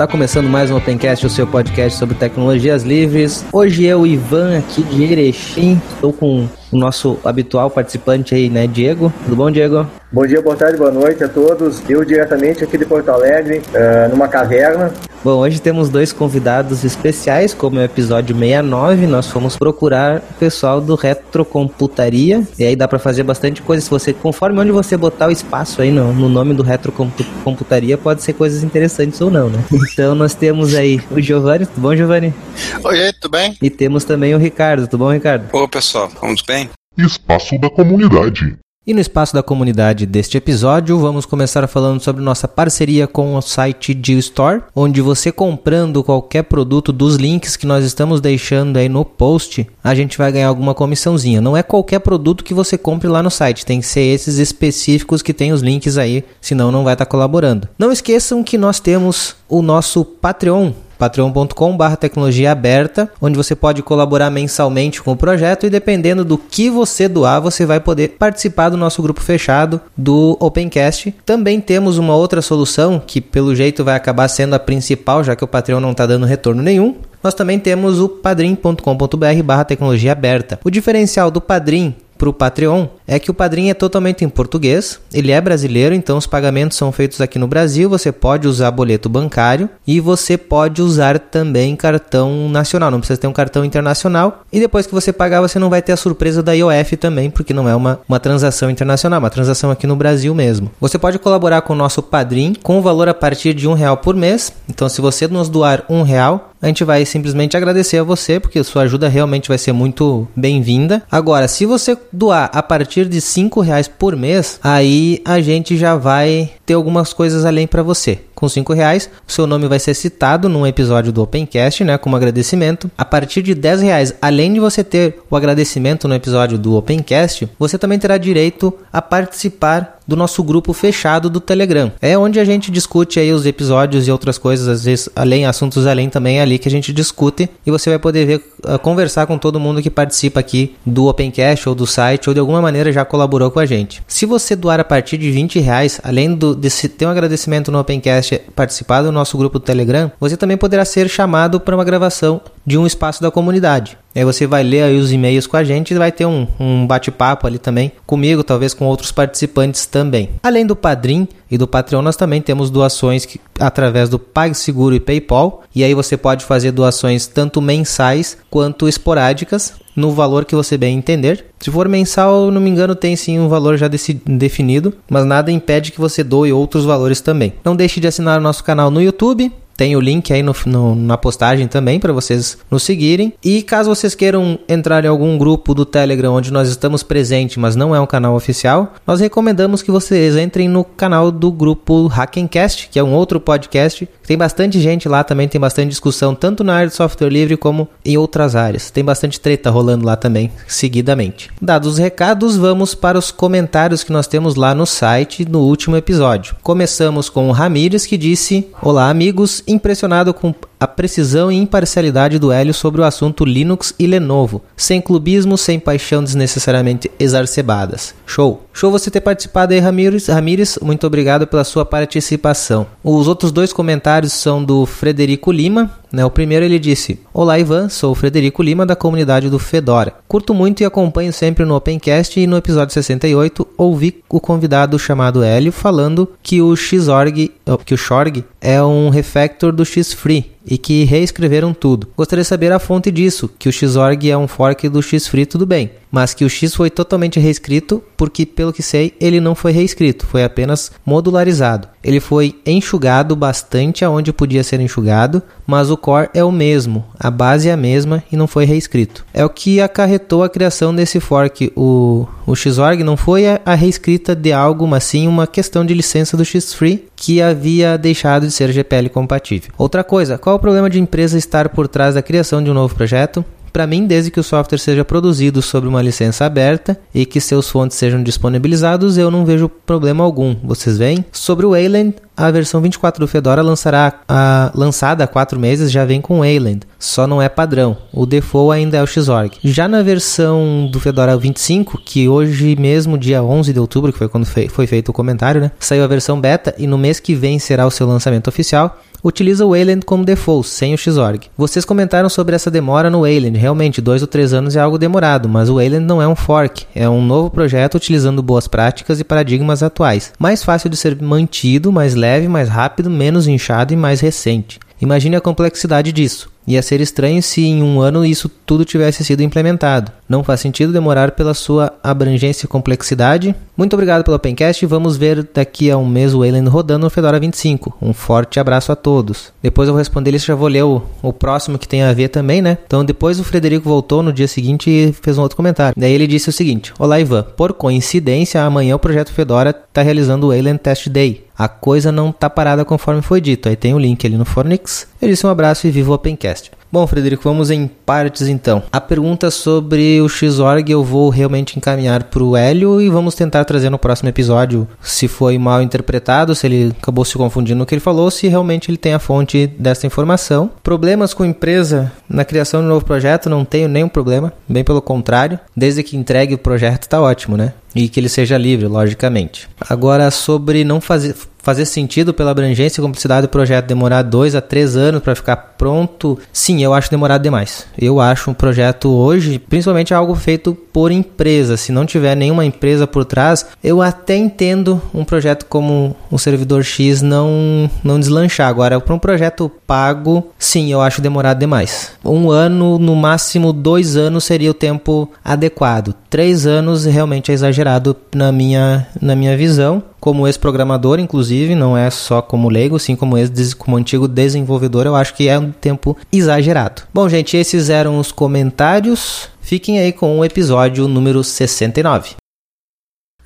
Está começando mais um Opencast, o seu podcast sobre tecnologias livres. Hoje eu, Ivan, aqui de Erechim, estou com o nosso habitual participante aí, né, Diego. Tudo bom, Diego? Bom dia, boa tarde, boa noite a todos. Eu diretamente aqui de Porto Alegre, uh, numa caverna. Bom, hoje temos dois convidados especiais, como é o episódio 69, nós fomos procurar o pessoal do Retrocomputaria, e aí dá para fazer bastante coisa, se você, conforme onde você botar o espaço aí no, no nome do Retrocomputaria, pode ser coisas interessantes ou não, né? Então nós temos aí o Giovanni, tudo bom, Giovanni? Oi, tudo bem? E temos também o Ricardo, tudo bom, Ricardo? Oi, pessoal, vamos bem? Espaço da Comunidade. E no espaço da comunidade deste episódio, vamos começar falando sobre nossa parceria com o site Geostore, onde você comprando qualquer produto dos links que nós estamos deixando aí no post, a gente vai ganhar alguma comissãozinha. Não é qualquer produto que você compre lá no site, tem que ser esses específicos que tem os links aí, senão não vai estar colaborando. Não esqueçam que nós temos o nosso Patreon, patreon.com.br tecnologia aberta, onde você pode colaborar mensalmente com o projeto e dependendo do que você doar, você vai poder participar do nosso grupo fechado do Opencast. Também temos uma outra solução que pelo jeito vai acabar sendo a principal, já que o Patreon não está dando retorno nenhum. Nós também temos o padrim.com.br barra tecnologia aberta. O diferencial do Padrim para o Patreon é que o Padrim é totalmente em português, ele é brasileiro, então os pagamentos são feitos aqui no Brasil, você pode usar boleto bancário e você pode usar também cartão nacional, não precisa ter um cartão internacional. E depois que você pagar, você não vai ter a surpresa da IOF também, porque não é uma, uma transação internacional, é uma transação aqui no Brasil mesmo. Você pode colaborar com o nosso Padrim com o valor a partir de um real por mês, então se você nos doar um real, a gente vai simplesmente agradecer a você, porque sua ajuda realmente vai ser muito bem-vinda. Agora, se você doar a partir de cinco reais por mês, aí a gente já vai ter algumas coisas além para você. Com cinco reais, o seu nome vai ser citado num episódio do Opencast, né, como agradecimento. A partir de dez reais, além de você ter o agradecimento no episódio do Opencast, você também terá direito a participar do nosso grupo fechado do Telegram. É onde a gente discute aí os episódios e outras coisas, às vezes além assuntos além também é ali que a gente discute e você vai poder ver, uh, conversar com todo mundo que participa aqui do Opencast ou do site ou de alguma maneira já colaborou com a gente. Se você doar a partir de 20 reais, além do, de ter um agradecimento no Opencast participar do nosso grupo do Telegram, você também poderá ser chamado para uma gravação de um espaço da comunidade. Aí você vai ler aí os e-mails com a gente e vai ter um, um bate-papo ali também comigo, talvez com outros participantes também. Além do Padrim e do Patreon, nós também temos doações que, através do PagSeguro e PayPal. E aí você pode fazer doações tanto mensais quanto esporádicas no valor que você bem entender. Se for mensal, não me engano, tem sim um valor já definido, mas nada impede que você doe outros valores também. Não deixe de assinar o nosso canal no YouTube, tem o link aí no, no na postagem também para vocês nos seguirem. E caso vocês queiram entrar em algum grupo do Telegram onde nós estamos presentes, mas não é um canal oficial, nós recomendamos que vocês entrem no canal do grupo Hackencast, que é um outro podcast. Tem bastante gente lá também, tem bastante discussão, tanto na área de software livre como em outras áreas. Tem bastante treta rolando lá também, seguidamente. Dados os recados, vamos para os comentários que nós temos lá no site no último episódio. Começamos com o Ramires que disse: Olá, amigos impressionado com a precisão e imparcialidade do Hélio sobre o assunto Linux e Lenovo, sem clubismo, sem paixão desnecessariamente exacerbadas. Show! Show você ter participado aí, Ramires. Ramires, muito obrigado pela sua participação. Os outros dois comentários são do Frederico Lima. Né? O primeiro ele disse: Olá, Ivan, sou o Frederico Lima da comunidade do Fedora. Curto muito e acompanho sempre no Opencast e no episódio 68 ouvi o convidado chamado Hélio falando que o Xorg, que o Xorg é um refactor do Xfree e que reescreveram tudo. Gostaria de saber a fonte disso, que o Xorg é um fork do Xfree, tudo bem, mas que o X foi totalmente reescrito, porque pelo que sei, ele não foi reescrito, foi apenas modularizado. Ele foi enxugado bastante aonde podia ser enxugado, mas o core é o mesmo, a base é a mesma e não foi reescrito. É o que acarretou a criação desse fork. O, o Xorg não foi a, a reescrita de algo, mas sim uma questão de licença do Xfree que havia deixado de ser GPL compatível. Outra coisa, qual problema de empresa estar por trás da criação de um novo projeto? Para mim, desde que o software seja produzido sobre uma licença aberta e que seus fontes sejam disponibilizados, eu não vejo problema algum. Vocês veem? Sobre o Wayland, a versão 24 do Fedora lançará a, lançada há 4 meses já vem com Wayland, só não é padrão. O default ainda é o Xorg. Já na versão do Fedora 25, que hoje mesmo, dia 11 de outubro, que foi quando foi feito o comentário, né, saiu a versão beta e no mês que vem será o seu lançamento oficial, utiliza o Wayland como default, sem o Xorg. Vocês comentaram sobre essa demora no Wayland. Realmente, dois ou três anos é algo demorado, mas o Wayland não é um fork, é um novo projeto utilizando boas práticas e paradigmas atuais. Mais fácil de ser mantido, mais leve, mais rápido, menos inchado e mais recente. Imagine a complexidade disso. Ia ser estranho se em um ano isso tudo tivesse sido implementado. Não faz sentido demorar pela sua abrangência e complexidade. Muito obrigado pelo Opencast e vamos ver daqui a um mês o Wayland rodando no Fedora 25. Um forte abraço a todos. Depois eu vou responder já vou ler o, o próximo que tem a ver também, né? Então depois o Frederico voltou no dia seguinte e fez um outro comentário. Daí ele disse o seguinte: Olá Ivan, por coincidência amanhã o projeto Fedora está realizando o Wayland Test Day. A coisa não tá parada conforme foi dito. Aí tem o link ali no Fornix. Eu disse um abraço e viva o Opencast. Bom, Frederico, vamos em partes então. A pergunta sobre o Xorg eu vou realmente encaminhar para o Hélio e vamos tentar trazer no próximo episódio se foi mal interpretado, se ele acabou se confundindo no que ele falou, se realmente ele tem a fonte dessa informação. Problemas com empresa na criação de um novo projeto, não tenho nenhum problema, bem pelo contrário. Desde que entregue o projeto está ótimo, né? E que ele seja livre, logicamente. Agora, sobre não fazer, fazer sentido pela abrangência e complexidade do projeto demorar dois a três anos para ficar pronto, sim, eu acho demorado demais. Eu acho um projeto hoje, principalmente algo feito por empresa. Se não tiver nenhuma empresa por trás, eu até entendo um projeto como o servidor X não, não deslanchar. Agora, para um projeto pago, sim, eu acho demorado demais. Um ano, no máximo dois anos seria o tempo adequado. Três anos realmente é exagerado na minha, na minha visão como ex-programador, inclusive, não é só como leigo, sim como, ex como antigo desenvolvedor, eu acho que é um tempo exagerado. Bom, gente, esses eram os comentários. Fiquem aí com o episódio número 69.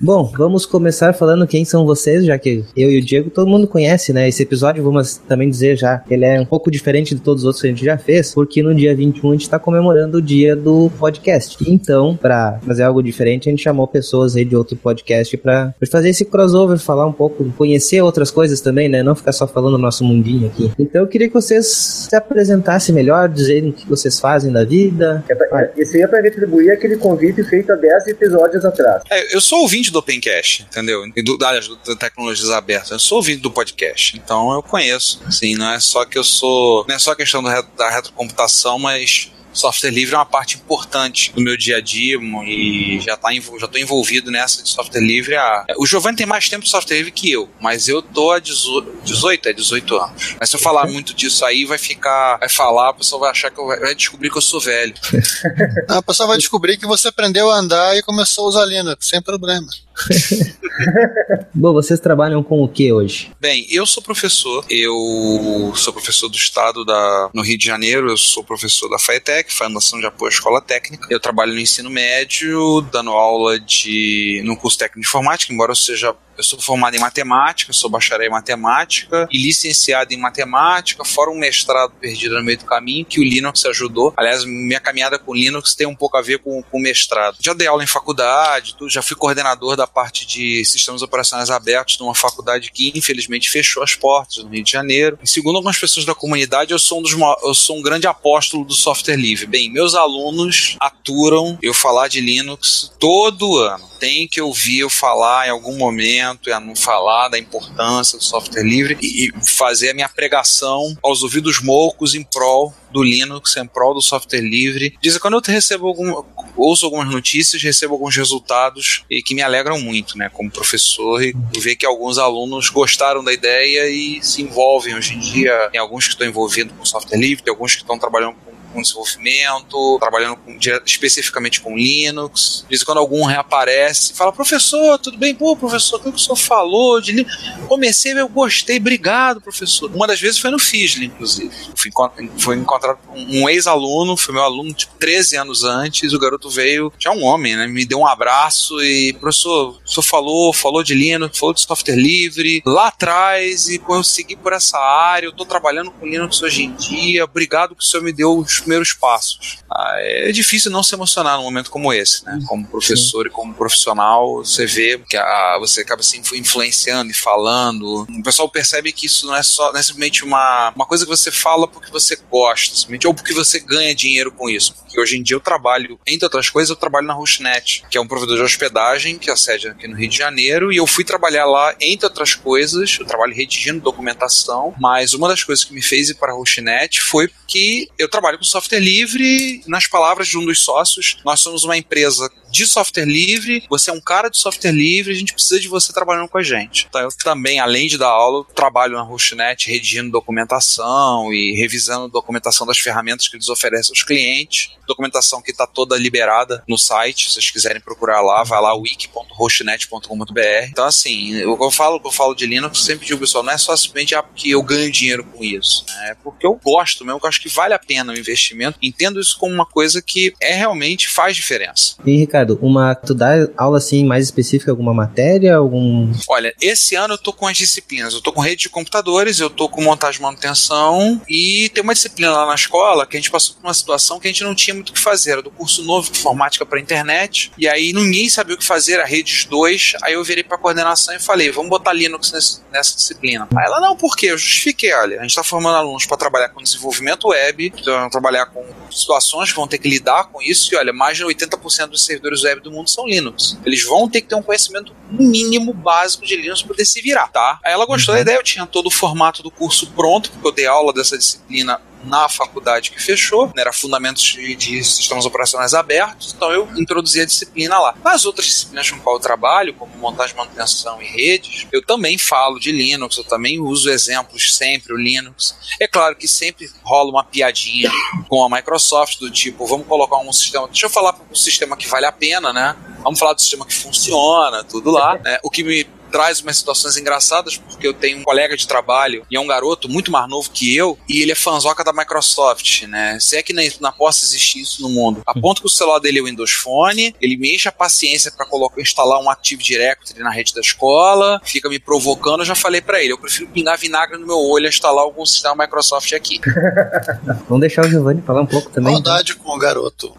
Bom, vamos começar falando quem são vocês, já que eu e o Diego todo mundo conhece, né? Esse episódio, vamos também dizer já, ele é um pouco diferente de todos os outros que a gente já fez, porque no dia 21 a gente está comemorando o dia do podcast. Então, para fazer algo diferente, a gente chamou pessoas aí de outro podcast para fazer esse crossover, falar um pouco, conhecer outras coisas também, né? Não ficar só falando o nosso mundinho aqui. Então, eu queria que vocês se apresentassem melhor, dizerem o que vocês fazem da vida. É pra, esse aí é para retribuir aquele convite feito há 10 episódios atrás. É, eu sou ouvinte ouvinte do Opencast, entendeu? E do, do Tecnologias Abertas. Eu sou ouvinte do podcast, então eu conheço. Assim, não é só que eu sou. Não é só questão do, da retrocomputação, mas software livre é uma parte importante do meu dia a dia e já tá já tô envolvido nessa de software livre há... o Giovanni tem mais tempo de software livre que eu, mas eu tô há 18, é 18 anos. Mas se eu falar muito disso aí, vai ficar, vai falar, a pessoa vai achar que eu vai descobrir que eu sou velho. a pessoa vai descobrir que você aprendeu a andar e começou a usar Linux, sem problema. Bom, vocês trabalham com o que hoje? Bem, eu sou professor. Eu sou professor do estado da, no Rio de Janeiro. Eu sou professor da FAETEC, Fundação de Apoio à Escola Técnica. Eu trabalho no ensino médio, dando aula de no curso técnico de informática, embora eu seja eu sou formado em matemática, sou bacharel em matemática e licenciado em matemática, fora um mestrado perdido no meio do caminho, que o Linux ajudou. Aliás, minha caminhada com Linux tem um pouco a ver com o mestrado. Já dei aula em faculdade, já fui coordenador da parte de sistemas operacionais abertos numa faculdade que infelizmente fechou as portas no Rio de Janeiro. E segundo algumas pessoas da comunidade, eu sou um, dos, eu sou um grande apóstolo do software livre. Bem, meus alunos aturam eu falar de Linux todo ano. Tem que ouvir eu falar em algum momento e a não falar da importância do software livre e, fazer a minha pregação aos ouvidos moucos em prol do Linux, em prol do software livre. Dizem quando eu recebo algum, ouço algumas notícias, recebo alguns resultados e que me alegram muito, né, como professor e ver que alguns alunos gostaram da ideia e se envolvem hoje em dia. Tem alguns que estão envolvidos com software livre, tem alguns que estão trabalhando com desenvolvimento, trabalhando com, especificamente com Linux. De vez em quando algum reaparece e fala: professor, tudo bem? Pô, professor, o que o senhor falou de Linux? Comecei, eu gostei, obrigado, professor. Uma das vezes foi no FISLE, inclusive. Fui, foi encontrado um ex-aluno, foi meu aluno, tipo, 13 anos antes. O garoto veio, já um homem, né? Me deu um abraço e, professor, o senhor falou, falou de Linux, falou de software livre lá atrás e pô, eu segui por essa área. Eu tô trabalhando com Linux hoje em dia. Obrigado que o senhor me deu os primeiros passos. Ah, é difícil não se emocionar num momento como esse, né? Como professor Sim. e como profissional, você vê que a, você acaba se influenciando e falando. O pessoal percebe que isso não é só não é simplesmente uma, uma coisa que você fala porque você gosta, simplesmente, ou porque você ganha dinheiro com isso. Porque hoje em dia eu trabalho, entre outras coisas, eu trabalho na Rushnet, que é um provedor de hospedagem, que é a sede aqui no Rio de Janeiro, e eu fui trabalhar lá, entre outras coisas, eu trabalho redigindo documentação, mas uma das coisas que me fez ir para a Rushnet foi que eu trabalho com software livre, nas palavras de um dos sócios, nós somos uma empresa de software livre, você é um cara de software livre, a gente precisa de você trabalhando com a gente. Então eu também, além de dar aula, trabalho na Rushnet redigindo documentação e revisando documentação das ferramentas que eles oferecem aos clientes. Documentação que está toda liberada no site, se vocês quiserem procurar lá, vai lá wiki.hostnet.com.br. Então assim, eu, eu falo, eu falo de Linux, sempre digo pessoal, não é só simplesmente ah, porque eu ganho dinheiro com isso, né? é porque eu gosto mesmo, eu acho que vale a pena o investimento. Entendo isso como uma coisa que é realmente faz diferença. E Ricardo, Uma, tu dá aula assim mais específica, alguma matéria, algum... Olha, esse ano eu tô com as disciplinas, eu tô com rede de computadores, eu tô com montagem e manutenção e tem uma disciplina lá na escola que a gente passou por uma situação que a gente não tinha muito o que fazer, era do curso novo de informática para internet, e aí ninguém sabia o que fazer, a redes 2, aí eu virei pra coordenação e falei, vamos botar Linux nesse, nessa disciplina. Aí ela, não, por quê? Eu justifiquei, olha, a gente tá formando alunos para trabalhar com desenvolvimento web, então, trabalhar com situações que vão ter que lidar com isso, e olha, mais de 80% dos servidores servidores web do mundo são Linux. Eles vão ter que ter um conhecimento mínimo básico de Linux para poder se virar, tá? Aí ela gostou uhum. da ideia, eu tinha todo o formato do curso pronto, porque eu dei aula dessa disciplina na faculdade que fechou, né, era Fundamentos de, de, Sistemas Operacionais Abertos, então eu introduzi a disciplina lá. Nas outras disciplinas com qual eu trabalho, como montagem, manutenção e redes, eu também falo de Linux, eu também uso exemplos sempre, o Linux. É claro que sempre rola uma piadinha com a Microsoft, do tipo, vamos colocar um sistema, deixa eu falar para um sistema que vale a pena, né? Vamos falar do sistema que funciona, tudo lá. Né? O que me traz umas situações engraçadas, porque eu tenho um colega de trabalho e é um garoto muito mais novo que eu, e ele é fanzoca da Microsoft, né? Se é que nem, não possa existir isso no mundo. A ponto que o celular dele é o Windows Phone, ele me enche a paciência para colocar, instalar um Active Directory na rede da escola, fica me provocando, eu já falei para ele, eu prefiro pingar vinagre no meu olho e instalar algum sistema Microsoft aqui. Vamos deixar o Giovanni falar um pouco também. Maldade então. com o garoto.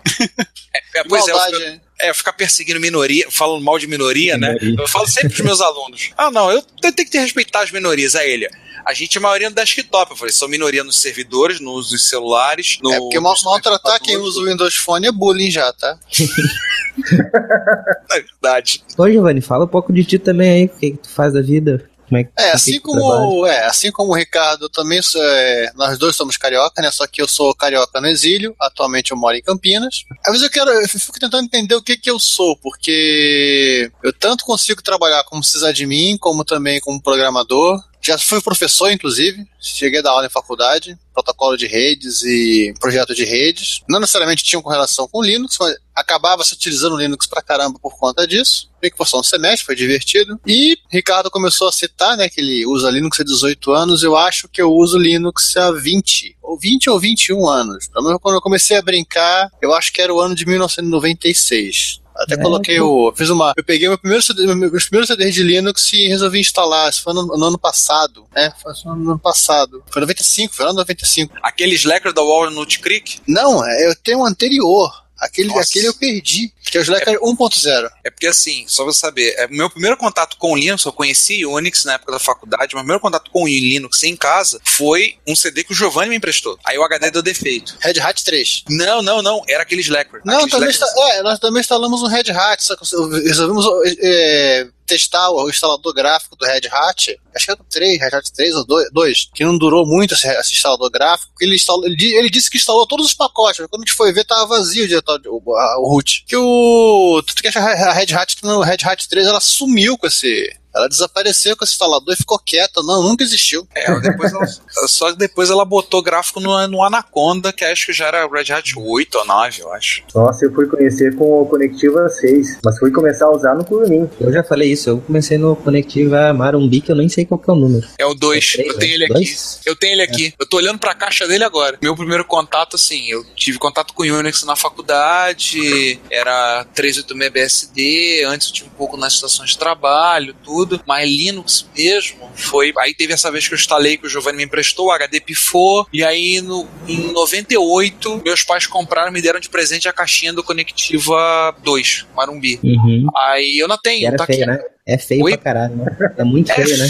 É, é, pois Maldade, é, eu, é, ficar perseguindo minoria, falando mal de minoria, né? minoria. né? Eu falo sempre pros meus alunos: ah, não, eu tenho que ter respeitar as minorias. A ele, a gente é maioria no desktop. Eu falei, são minoria nos servidores, nos celulares. No, é porque mal, maltratar quem usa o Windows Phone é bullying já, tá? é verdade. Ô, Giovanni, fala um pouco de ti também aí, o que, que tu faz da vida. Como é, que, é, assim como, é, assim como o Ricardo, também sou, é, nós dois somos carioca, né? Só que eu sou carioca no exílio, atualmente eu moro em Campinas. Às vezes eu quero, eu fico tentando entender o que que eu sou, porque eu tanto consigo trabalhar como sysadmin, como também como programador. Já fui professor, inclusive, cheguei a dar aula em faculdade, protocolo de redes e projeto de redes. Não necessariamente tinham correlação com Linux, mas acabava se utilizando Linux pra caramba por conta disso. Bem que foi um semestre, foi divertido. E Ricardo começou a citar, né, que ele usa Linux há 18 anos. Eu acho que eu uso Linux há 20, ou 20 ou 21 anos. Quando eu comecei a brincar, eu acho que era o ano de 1996. Até é, coloquei o. Fiz uma. Eu peguei meu primeiro CD, meus primeiros CDs de Linux e resolvi instalar. Isso foi no, no ano passado. né? Foi no ano passado. Foi 95, foi no ano 95. Aquele Slacker da Wall no Creek? Não, é, eu tenho um anterior. Aquele, aquele eu perdi, que é o Slacker é, 1.0. É porque assim, só você saber, é, meu primeiro contato com o Linux, eu conheci Unix na época da faculdade, mas meu primeiro contato com o Linux em casa foi um CD que o Giovanni me emprestou. Aí o HD deu defeito. Red Hat 3. Não, não, não, era aquele Slacker. Não, aquele também. Está, é, nós também instalamos um Red Hat, só que resolvemos é, testar o instalador gráfico do Red Hat, acho que era o 3, Red Hat 3 ou 2, que não durou muito esse, esse instalador gráfico, ele, instalou, ele, ele, disse que instalou todos os pacotes, mas quando a gente foi ver, tava vazio o, o, o root. Que o. Tudo que a Red Hat, no Red Hat 3, ela sumiu com esse ela desapareceu com esse instalador e ficou quieta. Não, nunca existiu. É, depois ela, só que depois ela botou gráfico no, no Anaconda, que acho que já era Red Hat 8 ou 9, eu acho. Nossa, eu fui conhecer com o Conectiva 6, mas fui começar a usar no Curumim. Eu já falei isso, eu comecei no Conectiva Marumbi, que eu nem sei qual que é o número. É o 2, é eu tenho ele aqui. Eu tenho ele aqui. É. Eu tô olhando pra caixa dele agora. Meu primeiro contato, assim, eu tive contato com Unix na faculdade, era 386 BSD, antes eu tinha um pouco nas estações de trabalho, tudo tudo, mas Linux mesmo foi. Aí teve essa vez que eu instalei que o Giovanni me emprestou, o HD pifou, e aí no, em 98 meus pais compraram me deram de presente a caixinha do Conectiva 2, Marumbi. Uhum. Aí eu não tenho, tá feio, aqui. né? É feio Oi? pra caralho, né? É muito É, feio, né?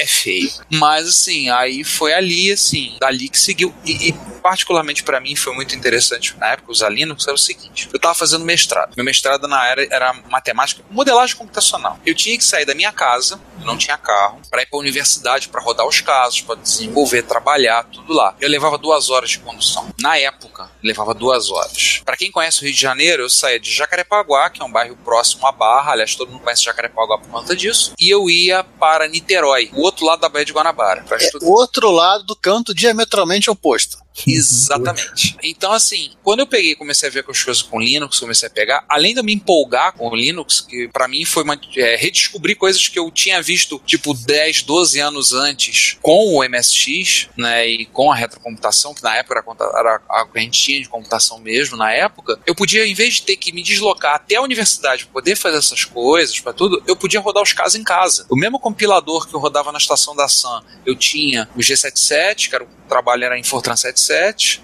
é feio. Mas assim, aí foi ali, assim, dali que seguiu. E, e particularmente pra mim foi muito interessante na época, usar Linux, era o seguinte: eu tava fazendo mestrado. Meu mestrado na era era matemática, modelagem computacional. Eu tinha que sair da minha casa, eu não tinha carro, pra ir pra universidade, pra rodar os casos, pra desenvolver, trabalhar, tudo lá. Eu levava duas horas de condução. Na época, levava duas horas. Pra quem conhece o Rio de Janeiro, eu saía de Jacarepaguá, que é um bairro próximo à Barra, aliás, todo mundo conhece Jacarepaguá por conta disso, e eu ia para Niterói, o outro lado da Baía de Guanabara, É estudar. o outro lado do canto diametralmente oposto. Exatamente. Então, assim, quando eu peguei comecei a ver coisas com Linux, comecei a pegar, além de eu me empolgar com o Linux, que pra mim foi uma, é, redescobrir coisas que eu tinha visto, tipo, 10, 12 anos antes com o MSX, né, e com a retrocomputação, que na época era, a conta- era a que a gente tinha de computação mesmo, na época, eu podia, em vez de ter que me deslocar até a universidade para poder fazer essas coisas, para tudo, eu podia rodar os casos em casa. O mesmo compilador que eu rodava na estação da Sun, eu tinha o G77, que era o trabalho era em Fortran 77,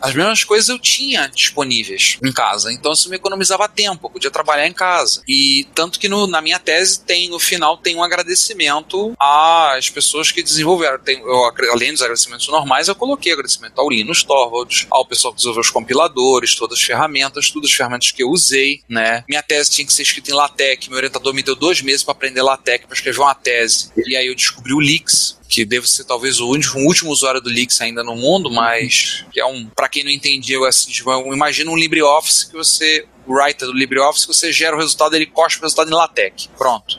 as mesmas coisas eu tinha disponíveis em casa. Então isso me economizava tempo, eu podia trabalhar em casa. E tanto que no- na minha tese tem, no final, tem um agradecimento às pessoas que desenvolveram. Tem, eu, além dos agradecimentos normais, eu coloquei agradecimento ao Linus Torvalds, ao pessoal que desenvolveu os compiladores, todas as ferramentas, todas as ferramentas que eu usei, né? Minha tese tinha que ser escrita em LaTeX, meu orientador me deu dois meses para aprender LaTeX, para escrever uma tese. E aí eu descobri o Lix, que devo ser talvez o único, o último usuário do Lix ainda no mundo, mas que é um, para quem não entendeu, assim, tipo, imagina um LibreOffice que você o writer do LibreOffice, você gera o resultado, ele cospe o resultado em LaTeX. Pronto.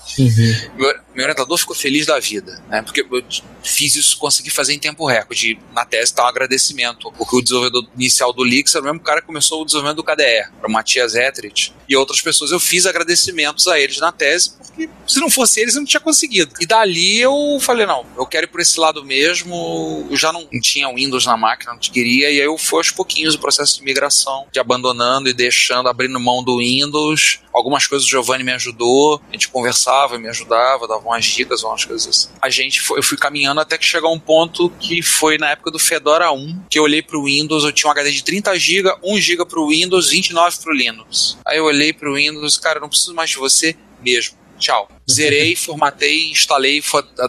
Meu, meu orientador ficou feliz da vida, né? Porque eu fiz isso, consegui fazer em tempo recorde. Na tese tá um agradecimento, porque o desenvolvedor inicial do Lix era o mesmo cara que começou o desenvolvimento do KDE, o Matias Etheridge, e outras pessoas. Eu fiz agradecimentos a eles na tese, porque se não fosse eles, eu não tinha conseguido. E dali eu falei, não, eu quero ir por esse lado mesmo. Eu já não tinha Windows na máquina, não queria, e aí eu fui aos pouquinhos o processo de migração, de abandonando e deixando, abrindo mão do Windows. Algumas coisas o Giovanni me ajudou, a gente conversava, me ajudava, dava umas dicas, umas coisas assim. A gente foi, eu fui caminhando até que chegou um ponto que foi na época do Fedora 1, que eu olhei pro Windows, eu tinha um HD de 30 GB, 1 GB pro Windows, 29 pro Linux. Aí eu olhei pro Windows, cara, não preciso mais de você mesmo. Tchau. Zerei, formatei, instalei,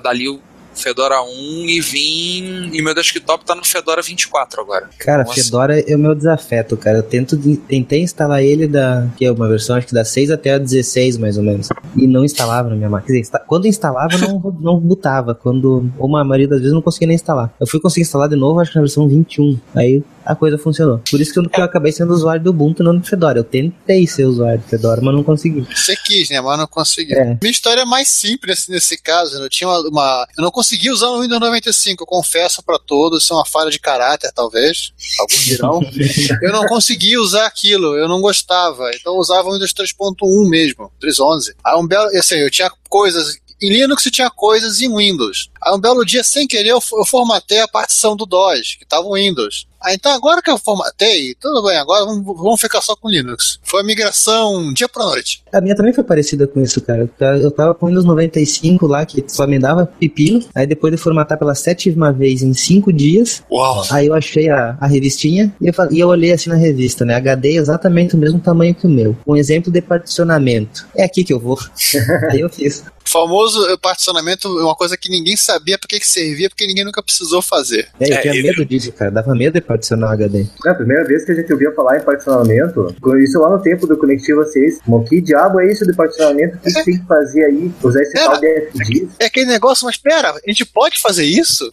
dali Fedora 1 e vim. E meu desktop tá no Fedora 24 agora. Cara. Fedora é o meu desafeto, cara. Eu tento, tentei instalar ele da. que é uma versão, acho que da 6 até a 16, mais ou menos. E não instalava na minha máquina. Quer dizer, insta- quando instalava, não, não botava. Quando. Ou a maioria das vezes não conseguia nem instalar. Eu fui conseguir instalar de novo, acho que na versão 21. Aí a coisa funcionou. Por isso que eu, que eu acabei sendo usuário do Ubuntu, não do Fedora. Eu tentei ser usuário do Fedora, mas não consegui. Você quis, né? Mas não conseguiu. É. Minha história é mais simples nesse caso. Eu tinha uma, uma- Eu não consegui usar o Windows 95, eu confesso pra todos. Isso é uma falha de caráter, talvez. Alguns dirão. eu não consegui usar aquilo, eu não gostava. Então eu usava o Windows 3.1 mesmo, 3.11. Aí um belo. Assim, eu tinha coisas. Em Linux tinha coisas em Windows. Aí um belo dia, sem querer, eu, eu formatei a partição do DOS, que estava o Windows. Ah, então agora que eu formatei, tudo bem, agora vamos, ficar só com Linux. Foi a migração dia pra noite. A minha também foi parecida com isso, cara. Eu tava com o Windows 95 lá, que só me dava pepino. Aí depois de formatar pela sétima vez em cinco dias, Uau! Aí eu achei a, a revistinha e eu, e eu olhei assim na revista, né? HD é exatamente o mesmo tamanho que o meu. Um exemplo de particionamento. É aqui que eu vou. Aí eu fiz. O famoso eh, particionamento é uma coisa que ninguém sabia pra que, que servia, porque ninguém nunca precisou fazer. É, eu É, tinha eu- medo disso, cara. Dava medo de particionar HD. É a primeira vez que a gente ouvia falar em particionamento, isso lá no tempo do Conectivo 6. Mas que diabo é isso de particionamento? O que você tem que fazer aí? Usar esse Era. tal de FDIS? É aquele negócio, mas pera, a gente pode fazer isso?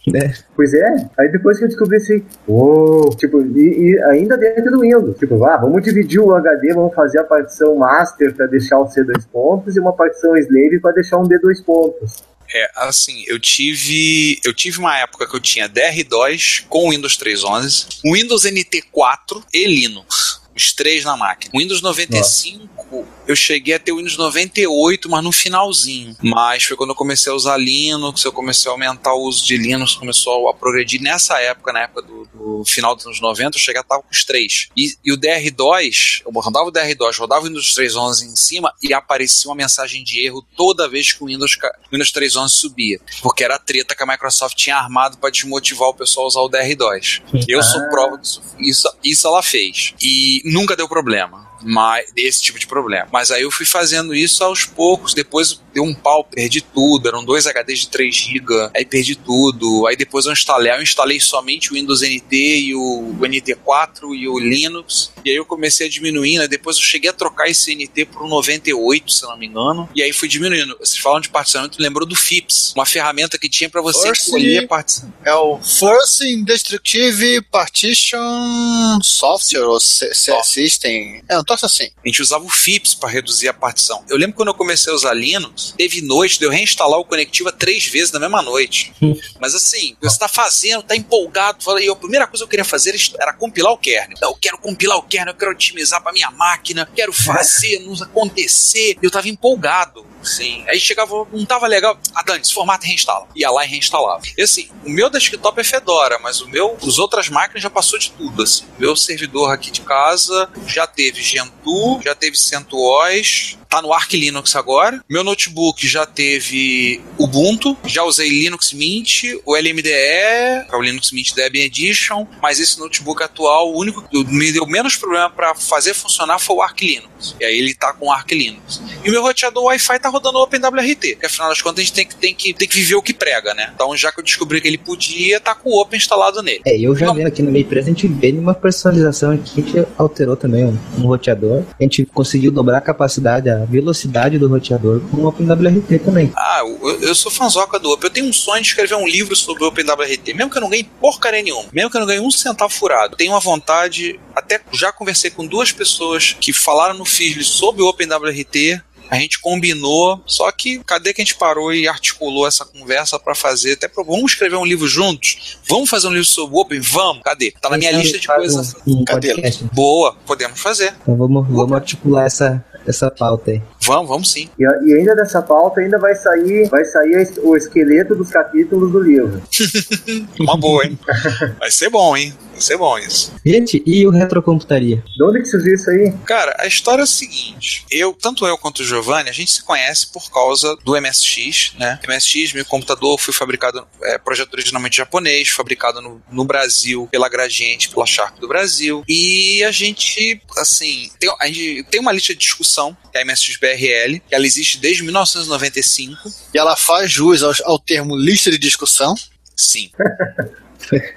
Pois é. Aí depois que eu descobri assim, uou, tipo, e, e ainda dentro do Windows. Tipo, ah, vamos dividir o HD, vamos fazer a partição master para deixar o C2 pontos e uma partição slave para deixar um D2 pontos. É, assim, eu tive. Eu tive uma época que eu tinha DR2 com Windows 3.11, Windows NT4 e Linux. Os três na máquina. Windows 95, eu cheguei a ter o Windows 98, mas no finalzinho. Mas foi quando eu comecei a usar Linux, eu comecei a aumentar o uso de Linux, começou a progredir nessa época, na época do no final dos anos 90, eu cheguei a estar com os três. E, e o DR2, eu rodava o DR2, rodava o Windows 3.11 em cima e aparecia uma mensagem de erro toda vez que o Windows, Windows 3.11 subia. Porque era a treta que a Microsoft tinha armado para desmotivar o pessoal a usar o DR2. Eu sou Ah. prova disso. Isso, isso ela fez. E nunca deu problema mas desse tipo de problema. Mas aí eu fui fazendo isso aos poucos, depois deu um pau, perdi tudo, eram dois HDs de 3 GB, aí perdi tudo, aí depois eu instalei, eu instalei somente o Windows NT e o NT4 e o Linux, e aí eu comecei a diminuir, né? depois eu cheguei a trocar esse NT por um 98, se não me engano, e aí fui diminuindo. Vocês falam de particionamento, lembrou do FIPS, uma ferramenta que tinha para você Force- escolher partição. É o First Indestructible Partition Software ou C- C-. System. É um troço assim. A gente usava o FIPS para reduzir a partição. Eu lembro quando eu comecei a usar Linux, teve noite de eu reinstalar o Conectiva três vezes na mesma noite. Mas assim, você tá fazendo, tá empolgado. Falei, a primeira coisa que eu queria fazer era compilar o kernel. Eu quero compilar o kernel, eu quero otimizar para minha máquina, quero fazer, não acontecer. Eu tava empolgado. Sim. Aí chegava, não tava legal. Ah, Dani, esse formato reinstala. Ia lá e reinstalava. E assim, o meu desktop é Fedora, mas o meu, os outras máquinas já passou de tudo. Assim. Meu servidor aqui de casa já teve Gentoo, já teve CentOS, tá no Arch Linux agora. Meu notebook já teve Ubuntu, já usei Linux Mint, o LMDE, que o Linux Mint Debian Edition, mas esse notebook atual, o único que me deu menos problema para fazer funcionar foi o Arch Linux. E aí ele tá com o Arch Linux. E o meu roteador Wi-Fi tá rodando o OpenWRT, que afinal das contas a gente tem que, tem, que, tem que viver o que prega, né? Então já que eu descobri que ele podia, tá com o Open instalado nele. É, eu já vendo aqui na minha empresa, a gente vê uma personalização aqui, a gente alterou também um roteador. A gente conseguiu dobrar a capacidade, a velocidade do roteador com o OpenWRT também. Ah, eu, eu sou fanzoca do Open. Eu tenho um sonho de escrever um livro sobre o OpenWRT, mesmo que eu não ganhe porcaria nenhuma, mesmo que eu não ganhe um centavo furado. Tenho uma vontade, até já conversei com duas pessoas que falaram no Fisli sobre o OpenWRT. A gente combinou, só que cadê que a gente parou e articulou essa conversa pra fazer? Até pro, vamos escrever um livro juntos? Vamos fazer um livro sobre o Open? Vamos! Cadê? Tá na minha lista de coisas. Um, um Cadê? podcast. Boa, podemos fazer. Então vamos, vamos articular essa, essa pauta aí. Vamos, vamos sim. E, e ainda dessa pauta ainda vai sair, vai sair o esqueleto dos capítulos do livro. Uma boa, hein? Vai ser bom, hein? Vai ser bom isso. Gente, e o retrocomputaria? De onde que surgiu isso aí? Cara, a história é a seguinte: eu, tanto eu quanto o Giovanni, a gente se conhece por causa do MSX, né? MSX, meu computador, foi fabricado, é, projeto originalmente japonês, fabricado no, no Brasil pela Gradiente, pela Sharp do Brasil. E a gente, assim, tem, a gente tem uma lista de discussão, que é a MSX BRL, que ela existe desde 1995. E ela faz jus ao, ao termo lista de discussão. Sim.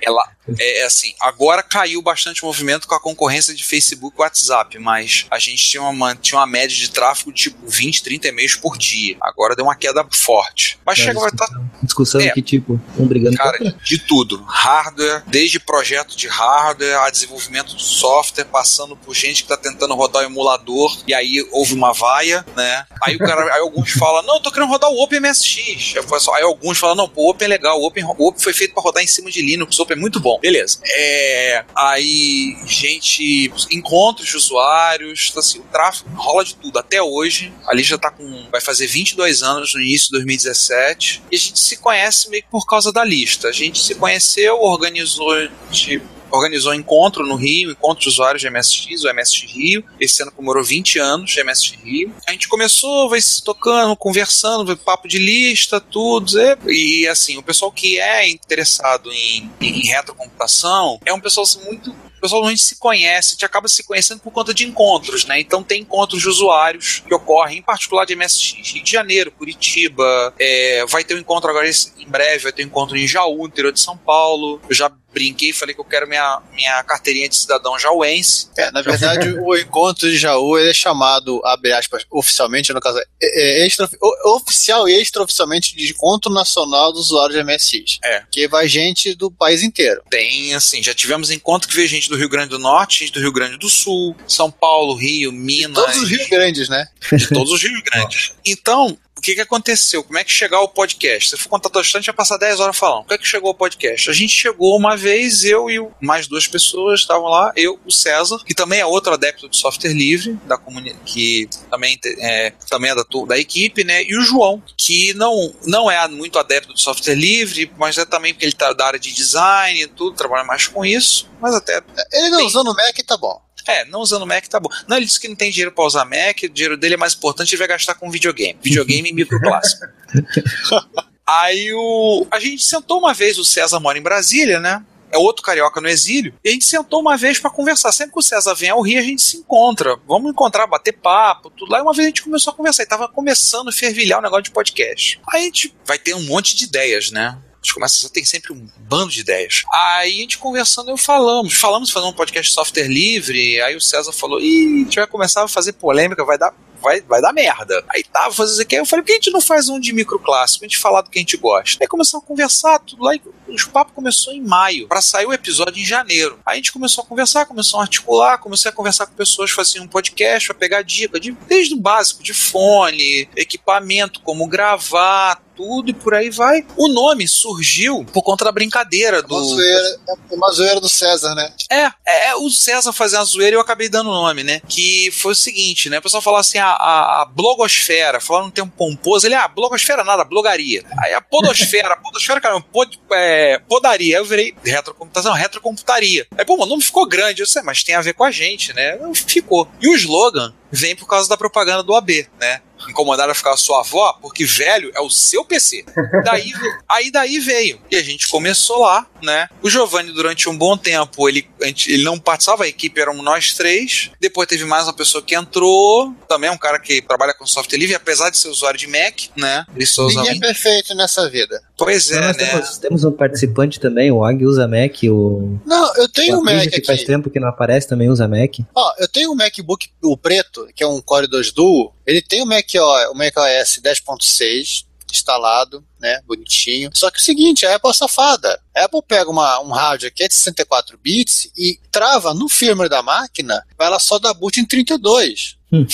Ela é assim, agora caiu bastante o movimento com a concorrência de Facebook e WhatsApp, mas a gente tinha uma, tinha uma média de tráfego de tipo 20, 30 e-mails por dia. Agora deu uma queda forte. Mas chega vai estar Discussão É. que, tipo, um brigando Cara, de tudo. Hardware, desde projeto de hardware a desenvolvimento de software, passando por gente que tá tentando rodar o emulador, e aí houve uma vaia, né? Aí o cara, aí alguns falam, não, eu tô querendo rodar o OpenMSX. Aí alguns falam, não, pô, o Open é legal, o Open, o Open foi feito para rodar em cima de Linux, o Open é muito bom. Beleza. É, aí, gente, encontros de usuários, assim, o tráfego rola de tudo. Até hoje, a lista tá com, vai fazer 22 anos no início de 2017, e a gente se conhece meio que por causa da lista. A gente se conheceu, organizou de organizou um encontro no Rio, encontro de usuários de MSX, o MSX Rio. Esse ano comemorou 20 anos de MSX Rio. A gente começou, vai se tocando, conversando, papo de lista, tudo. E, e, assim, o pessoal que é interessado em, em retrocomputação é um pessoal assim, muito o pessoal normalmente se conhece, a gente acaba se conhecendo por conta de encontros, né? Então tem encontros de usuários que ocorrem, em particular de MSX, Rio de Janeiro, Curitiba, é, vai ter um encontro agora em breve, vai ter um encontro em Jaú, interior de São Paulo. Eu já brinquei e falei que eu quero minha, minha carteirinha de cidadão jauense. É, na verdade, o encontro de Jaú ele é chamado, abre aspas, oficialmente, no caso, é, é extra, o- oficial e extraoficialmente de Encontro Nacional dos Usuários de MSX. É. Que vai gente do país inteiro. Tem, assim, já tivemos encontro que veio gente do Rio Grande do Norte, gente do Rio Grande do Sul, São Paulo, Rio, Minas. Todos os Rio Grandes, né? de todos os rios grandes. Então, que, que aconteceu? Como é que chegou o podcast? Se for contar bastante, vai passar 10 horas falando. Como é que chegou o podcast? A gente chegou uma vez, eu e mais duas pessoas estavam lá, eu, o César, que também é outro adepto do software livre, da comunidade, que também é, também é da, da equipe, né? E o João, que não, não é muito adepto do software livre, mas é também porque ele tá da área de design e tudo, trabalha mais com isso, mas até. Ele não usando o Mac, tá bom. É, não usando Mac tá bom. Não, ele disse que não tem dinheiro para usar Mac, o dinheiro dele é mais importante, ele vai gastar com videogame. Videogame microclássico. Aí o. A gente sentou uma vez, o César mora em Brasília, né? É outro carioca no exílio. E a gente sentou uma vez para conversar. Sempre que o César vem ao Rio, a gente se encontra. Vamos encontrar, bater papo, tudo lá. E uma vez a gente começou a conversar. E tava começando a fervilhar o negócio de podcast. Aí a gente vai ter um monte de ideias, né? Gente começa a ter sempre um bando de ideias. Aí a gente conversando, eu falamos, falamos fazer um podcast software livre. Aí o César falou: Ih, a gente vai começar a fazer polêmica, vai dar vai, vai dar merda. Aí tava fazendo isso aqui, eu falei, por que a gente não faz um de microclássico? A gente falar do que a gente gosta. Aí começamos a conversar, tudo lá, e o papo começou em maio, para sair o episódio em janeiro. Aí a gente começou a conversar, começou a articular, comecei a conversar com pessoas faziam um podcast, pra pegar dica, de, desde o básico, de fone, equipamento, como gravar, tudo e por aí vai. O nome surgiu por conta da brincadeira do. Uma zoeira, uma zoeira do César, né? É, é, o César fazendo a zoeira e eu acabei dando o nome, né? Que foi o seguinte, né? O pessoal falou assim, a, a, a blogosfera, falando um tempo pomposo, ele, ah, blogosfera nada, blogaria. Aí a podosfera, a podosfera, caramba, pod, é, podaria. Aí eu virei retrocomputação, retrocomputaria. Aí, pô, o nome ficou grande, eu sei, mas tem a ver com a gente, né? Ficou. E o slogan vem por causa da propaganda do AB, né? Incomodaram a ficar a sua avó, porque velho é o seu PC. Daí, aí daí veio. E a gente começou lá, né? O Giovanni, durante um bom tempo, ele, ele não participava, a equipe éramos nós três. Depois teve mais uma pessoa que entrou, também um cara que trabalha com software livre, apesar de ser usuário de Mac, né? Ele só usa Ninguém é perfeito nessa vida. Pois é, nós né? Temos, temos, um participante também, o Og usa Mac, o... Não, eu tenho o um Mac que aqui. faz tempo que não aparece também usa Mac. Ó, eu tenho um MacBook, o preto, que é um Core 2 Duo, ele tem o Mac, o Mac OS 10.6 instalado, né, bonitinho. Só que é o seguinte, a Apple é safada. A Apple pega uma, um rádio que é de 64 bits e trava no firmware da máquina, ela só dá boot em 32. Hum.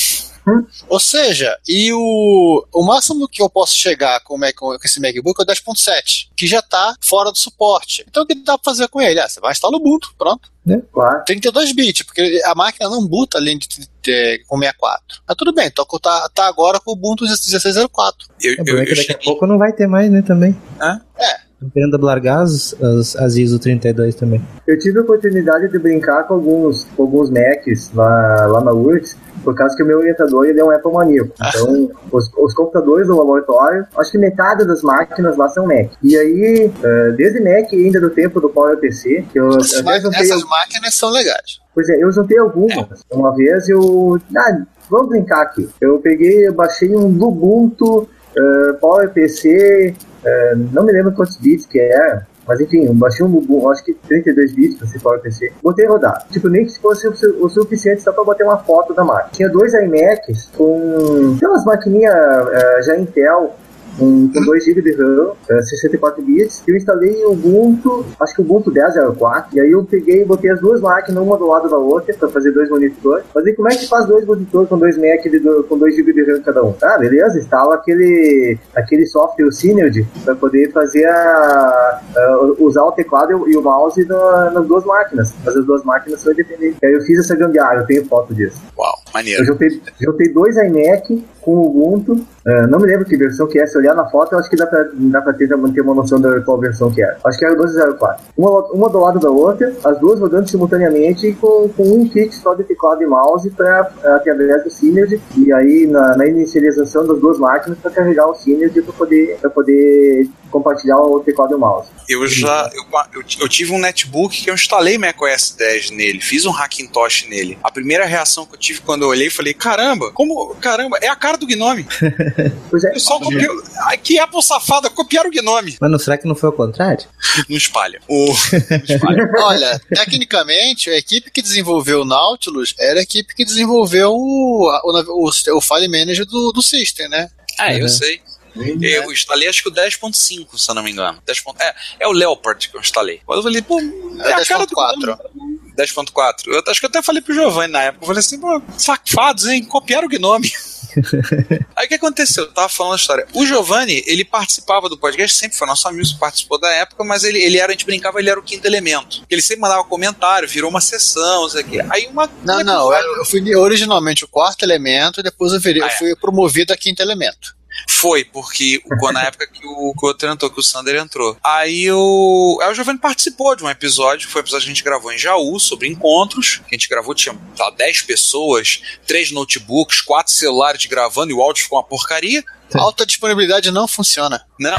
Ou seja, e o, o máximo que eu posso chegar com, o Mac, com esse MacBook é o 10.7, que já está fora do suporte. Então o que dá para fazer com ele? Ah, você vai instalar o Ubuntu, pronto. É, claro. 32 bits, porque a máquina não boota além de, de, de com 64. Mas tudo bem, então tá, tá agora com o Ubuntu 1604. Eu, é, eu, eu, daqui a pouco não vai ter mais, né, também. Hã? É. Querendo largar as, as, as ISO 32 também. Eu tive a oportunidade de brincar com alguns, com alguns Macs lá, lá na URGS, por causa que o meu orientador ele é um Apple maníaco. Então, os, os computadores do laboratório, acho que metade das máquinas lá são Mac. E aí, uh, desde Mac ainda do tempo do PowerPC, que eu... Essas, essas máquinas são legais. Pois é, eu juntei algumas. É. Uma vez eu... Ah, vamos brincar aqui. Eu peguei, eu baixei um Ubuntu uh, PowerPC é, não me lembro quantos bits que é, mas enfim, eu baixei um Ubuntu, acho que 32 bits para o PC. Botei rodar. Tipo, nem que fosse o, suficiente só pra bater uma foto da máquina. Tinha dois iMacs com aquelas maquininhas uh, já Intel um, com 2 GB de RAM, 64 é, bits. Eu instalei o Ubuntu, acho que o Ubuntu 10.04, e aí eu peguei e botei as duas máquinas uma do lado da outra para fazer dois monitores. Mas aí como é que faz dois monitores com dois Mac de, com 2 GB de RAM cada um? Ah, beleza, instala aquele, aquele software, o Synergy, para poder fazer a, a, usar o teclado e o, mouse na, nas duas máquinas. Mas as duas máquinas são independentes. Aí eu fiz essa gambiarra, eu tenho foto disso. Uau, maneiro. Eu juntei, juntei dois iMac com o Ubuntu. Uh, não me lembro que versão que é. Se olhar na foto, eu acho que dá pra, dá pra ter, ter uma noção da qual versão que é. Acho que era 1204. Uma, uma do lado da outra, as duas rodando simultaneamente com, com um kit só de teclado e mouse pra, através do Synergy. E aí, na, na inicialização das duas máquinas, para carregar o Synergy para poder, pra poder compartilhar o teclado e o mouse. Eu já eu, eu, eu, tive um netbook que eu instalei macOS 10 nele, fiz um Hackintosh nele. A primeira reação que eu tive quando eu olhei, falei: caramba, como caramba, é a cara do Gnome. pois é. Só copiou, que Apple safada, copiaram o Gnome. Mas não, será que não foi o contrário? Não espalha. O, não espalha. Olha, tecnicamente, a equipe que desenvolveu o Nautilus era a equipe que desenvolveu o, o, o, o file manager do, do System, né? Ah, uhum. eu sei. Eu instalei acho que o 10.5, se eu não me engano. 10. É, é o Leopard que eu instalei. Quando eu falei, pô, é, é a cara do 10.4. Eu acho que eu até falei pro Giovanni na época, eu falei assim, pô, safados, hein? Copiaram o Gnome. Aí o que aconteceu? Eu tava falando a história. O Giovanni, ele participava do podcast, sempre foi nosso amigo, participou da época, mas ele, ele era, a gente brincava, ele era o quinto elemento. Ele sempre mandava comentário, virou uma sessão, não sei o quê. Aí uma. Não, não, episódio- eu fui originalmente o quarto elemento depois eu, virei, Ah, eu é. fui promovido a quinto elemento. Foi, porque quando na época que o, outro entrou, que o Sander entrou. Aí o. Aí o Giovanni participou de um episódio, foi um episódio que a gente gravou em Jaú, sobre encontros. A gente gravou, tinha tá, 10 pessoas, três notebooks, quatro celulares gravando e o áudio ficou uma porcaria. Alta disponibilidade não funciona. Não.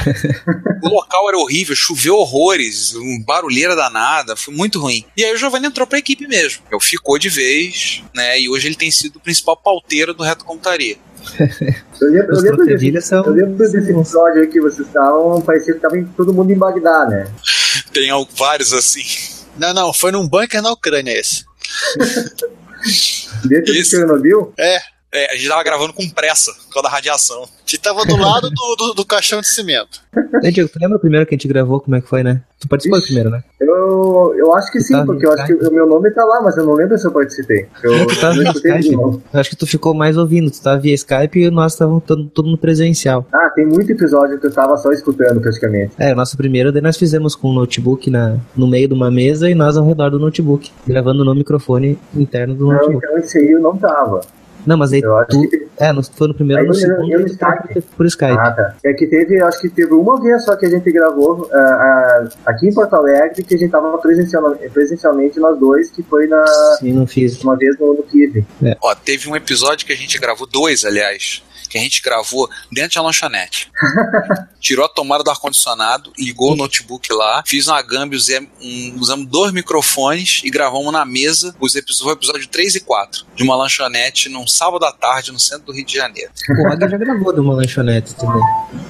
o local era horrível, choveu horrores, um barulheira danada, foi muito ruim. E aí o Giovanni entrou pra equipe mesmo. Eu ficou de vez, né? E hoje ele tem sido o principal pauteiro do Reto Computaria. Eu lembro, eu lembro, desse, são. eu lembro desse episódio aí que vocês estavam, parecia que tava em- todo mundo em Bagdá, né? Tem vários assim. Não, não, foi num bunker na Ucrânia esse. Dentro de Isso. Chernobyl, É, É, a gente tava gravando com pressa, por causa da radiação. que tava do lado do, do, do caixão de cimento. Ei, Diego, tu lembra o primeiro que a gente gravou? Como é que foi, né? Tu participou do primeiro, né? eu, eu acho que sim, Tá, porque eu acho que o meu nome tá lá, mas eu não lembro se eu participei. Eu Tu via de Skype. acho que tu ficou mais ouvindo. Tu tava via Skype e nós estávamos todo, todo no presencial. Ah, tem muito episódio que eu tava só escutando praticamente. É, o nosso primeiro, daí nós fizemos com o notebook na, no meio de uma mesa e nós ao redor do notebook, gravando no microfone interno do Não, notebook. então esse aí eu não tava. Não, mas aí Eu tu. que. É, no- foi no primeiro Aí no eu- segundo eu no e no quarto Skype. por Skype. Ah, tá. É que teve, eu acho que teve uma vez só que a gente gravou ah, ah, aqui em Porto Alegre, que a gente tava presencial- presencialmente nós dois, que foi na, Sim, não fiz. uma vez no, no Kive. Ó, teve um episódio que a gente gravou, dois, aliás, que a gente gravou dentro de uma lanchonete. Tirou a tomada do ar-condicionado, ligou o notebook lá, fiz uma gambi, usei- um- usamos dois microfones e gravamos na mesa os episódios, o episódio 3 e 4 de uma lanchonete num sábado à tarde no centro do Rio de Janeiro. O Águia já gravou de uma lanchonete também.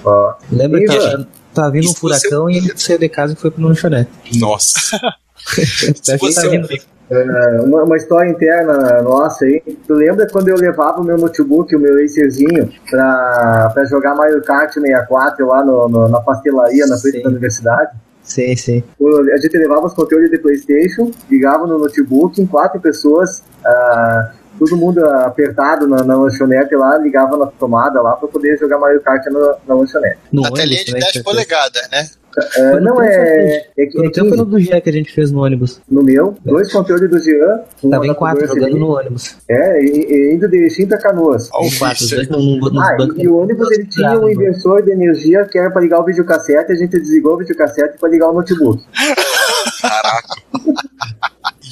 Ó. Lembra que tava, tava vindo um você- furacão e ele saiu de casa e foi pra uma lanchonete. Nossa. Deve você- tá vindo. É, uma, uma história interna nossa aí. Tu lembra quando eu levava o meu notebook, o meu Acerzinho, pra, pra jogar Mario Kart 64 lá no, no- na pastelaria na frente Sim. da universidade? Sim, sim. A gente levava os controles de Playstation, ligava no notebook em quatro pessoas, ah, todo mundo apertado na, na lanchonete lá, ligava na tomada lá pra poder jogar Mario Kart na, na lanchonete. No Na telinha de também, 10 certeza. polegadas, né? É, não, é, é, que- Foi é no tempo 15. do Gé que a gente fez no ônibus. no meu, dois controles do Jean, um Tava em adaptador quatro, jogando no ônibus. É, e, e indo de pra Canoas. Ó, o Em quatro, dois no, no, nos Ah, bancos. e, o ônibus ele tinha um inversor de energia que era pra ligar o videocassete, a gente desligou o videocassete pra ligar o notebook. Caraca.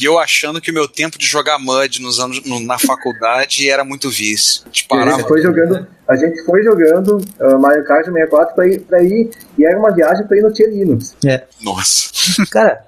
E eu achando que o meu tempo de jogar MUD nos anos, no- na faculdade era muito vício. A gente foi jogando, a gente foi jogando uh, Mario Kart 64 pra ir, pra ir, e era uma viagem pra ir no Tia Linux. É. Nossa. Cara,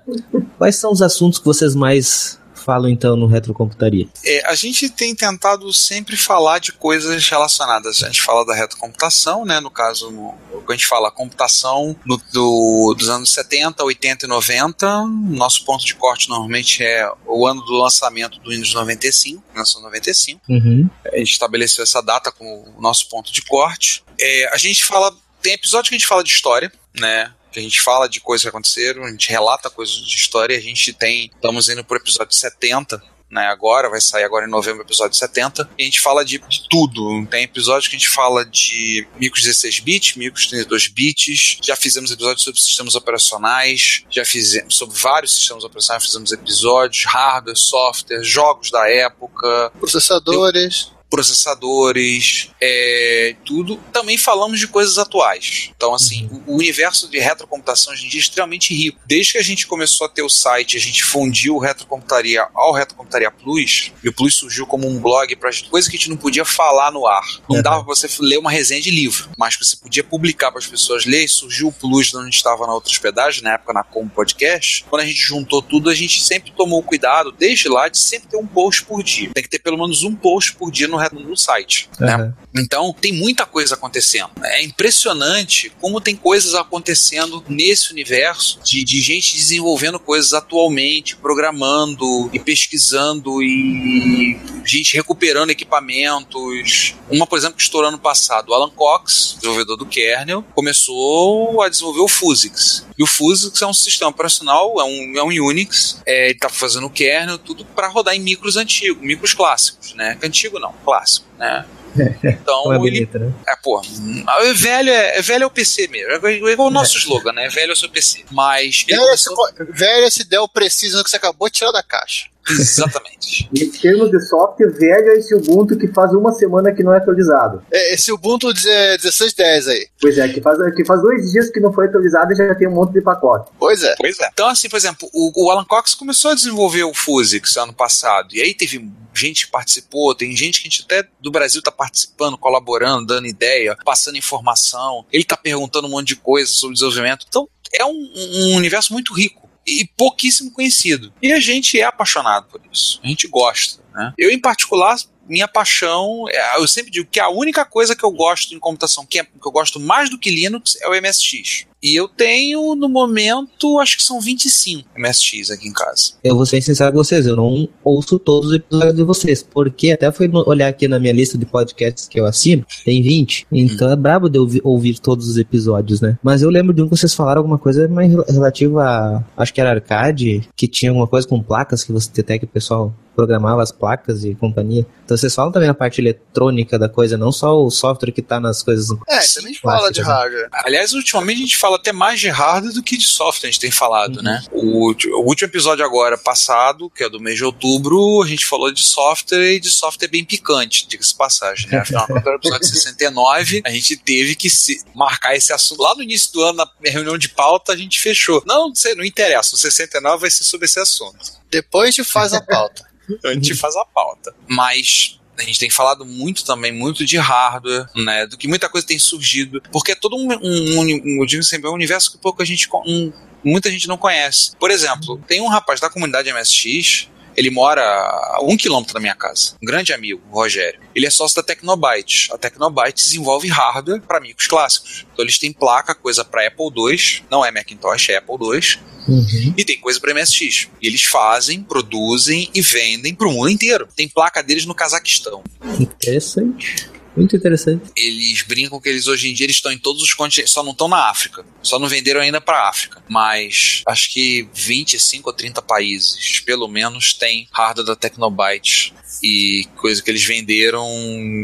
quais são os assuntos que vocês mais falam então no Retrocomputaria? É, a gente tem tentado sempre falar de coisas relacionadas. A gente fala da retrocomputação, né? No caso, quando a gente fala computação no- do- dos anos 70, 80 e 90, nosso ponto de corte normalmente é o ano do lançamento do Windows 95, 1995. Uhum. A gente estabeleceu essa data como o nosso ponto de corte. É, a gente fala. Tem episódio que a gente fala de história, né? A gente fala de coisas que aconteceram, a gente relata coisas de história. A gente tem. Estamos indo pro episódio 70. Né, agora, vai sair agora em novembro o episódio 70, e a gente fala de, de tudo. Tem episódio que a gente fala de micros 16 bits, micros 32 bits, já fizemos episódios sobre sistemas operacionais, já fizemos sobre vários sistemas operacionais, fizemos episódios, hardware, software, jogos da época, Processadores. Processadores, é, tudo. Também falamos de coisas atuais. Então, assim, o, o universo de retrocomputação hoje em dia é extremamente rico. Desde que a gente começou a ter o site, a gente fundiu o Retrocomputaria ao Retrocomputaria Plus, e o Plus surgiu como um blog para coisa que a gente não podia falar no ar. Não Uhum. dava pra você ler uma resenha de livro, mas que você podia publicar para as pessoas lerem. Surgiu o Plus de onde a gente estava na outra hospedagem, na época na Como Podcast. Quando a gente juntou tudo, a gente sempre tomou cuidado, desde lá, de sempre ter um post por dia. Tem que ter pelo menos um post por dia no, no site. Né? Aham. Então, tem muita coisa acontecendo. É impressionante como tem coisas acontecendo nesse universo de, de gente desenvolvendo coisas atualmente, programando e pesquisando e gente recuperando equipamentos. Uma, por exemplo, que estourou ano passado, o Alan Cox, desenvolvedor do kernel, começou a desenvolver o Fusix. E o Fusix é um sistema operacional, é um, é um Unix, é, ele está fazendo o kernel, tudo para rodar em micros antigos, micros clássicos, né? Antigo não, clássico, né? Então, é ele né? É, pô, é velho é, é velho é o PC mesmo. É igual o nosso slogan, né? Velho é o seu PC. Mas Velho, começou... se, velho, se der o preciso que você acabou de tirar da caixa. Exatamente. Em termos de software, velho é esse Ubuntu que faz uma semana que não é atualizado. É, esse Ubuntu 1610 aí. Pois é, que faz, que faz dois dias que não foi atualizado e já tem um monte de pacote. Pois é. Pois é. Então, assim, por exemplo, o, o Alan Cox começou a desenvolver o Fusix ano passado. E aí teve gente que participou, tem gente que a gente até do Brasil tá participando, colaborando, dando ideia, passando informação. Ele tá perguntando um monte de coisa sobre desenvolvimento. Então, é um, um universo muito rico e pouquíssimo conhecido. E a gente é apaixonado por isso. A gente gosta. Né? Eu, em particular, minha paixão, é- eu sempre digo que a única coisa que eu gosto em computação, que, é, que eu gosto mais do que Linux, é o MSX. E eu tenho, no momento, acho que são 25 MSX aqui em casa. Eu vou ser sincero com vocês, eu não ouço todos os episódios de vocês, porque até fui olhar aqui na minha lista de podcasts que eu assino, tem 20, então é brabo de ouvir, ouvir todos os episódios, né? Mas eu lembro de um que vocês falaram alguma coisa mais rel- relativa a, acho que era arcade, que tinha alguma coisa com placas, que você até que o pessoal programava as placas e companhia. Então vocês falam também a parte eletrônica da coisa, não só o software que tá nas coisas. É, também fala de né? hardware. Aliás, ultimamente a gente fala até mais de hardware do que de software, a gente tem falado, né? O, o último episódio agora passado, que é do mês de outubro, a gente falou de software e de software bem picante, diga-se de passagem, né? Afinal, quando era o episódio 69, a gente teve que se marcar esse assunto. Lá no início do ano, na reunião de pauta, a gente fechou. Não, não sei, não interessa, o 69 vai ser sobre esse assunto. Depois a gente faz a pauta. A gente faz a pauta. Mas a gente tem falado muito também, muito de hardware, né? Do que muita coisa tem surgido. Porque é todo um, um, um- eu digo sempre, é um universo que pouco a gente. um- muita gente não conhece. Por exemplo, tem um rapaz da comunidade MSX. Ele mora a um quilômetro da minha casa. Um grande amigo, o Rogério. Ele é sócio da Tecnobyte. A Tecnobyte desenvolve hardware para amigos clássicos. Então eles têm placa, coisa para Apple II. Não é Macintosh, é Apple II. Uhum. E tem coisa para MSX. E eles fazem, produzem e vendem pro mundo inteiro. Tem placa deles no Cazaquistão. Interessante. Muito interessante. Eles brincam que eles hoje em dia eles estão em todos os continentes, só não estão na África. Só não venderam ainda para África. Mas acho que 25 ou 30 países, pelo menos, tem hardware da Tecnobyte. E coisa que eles venderam,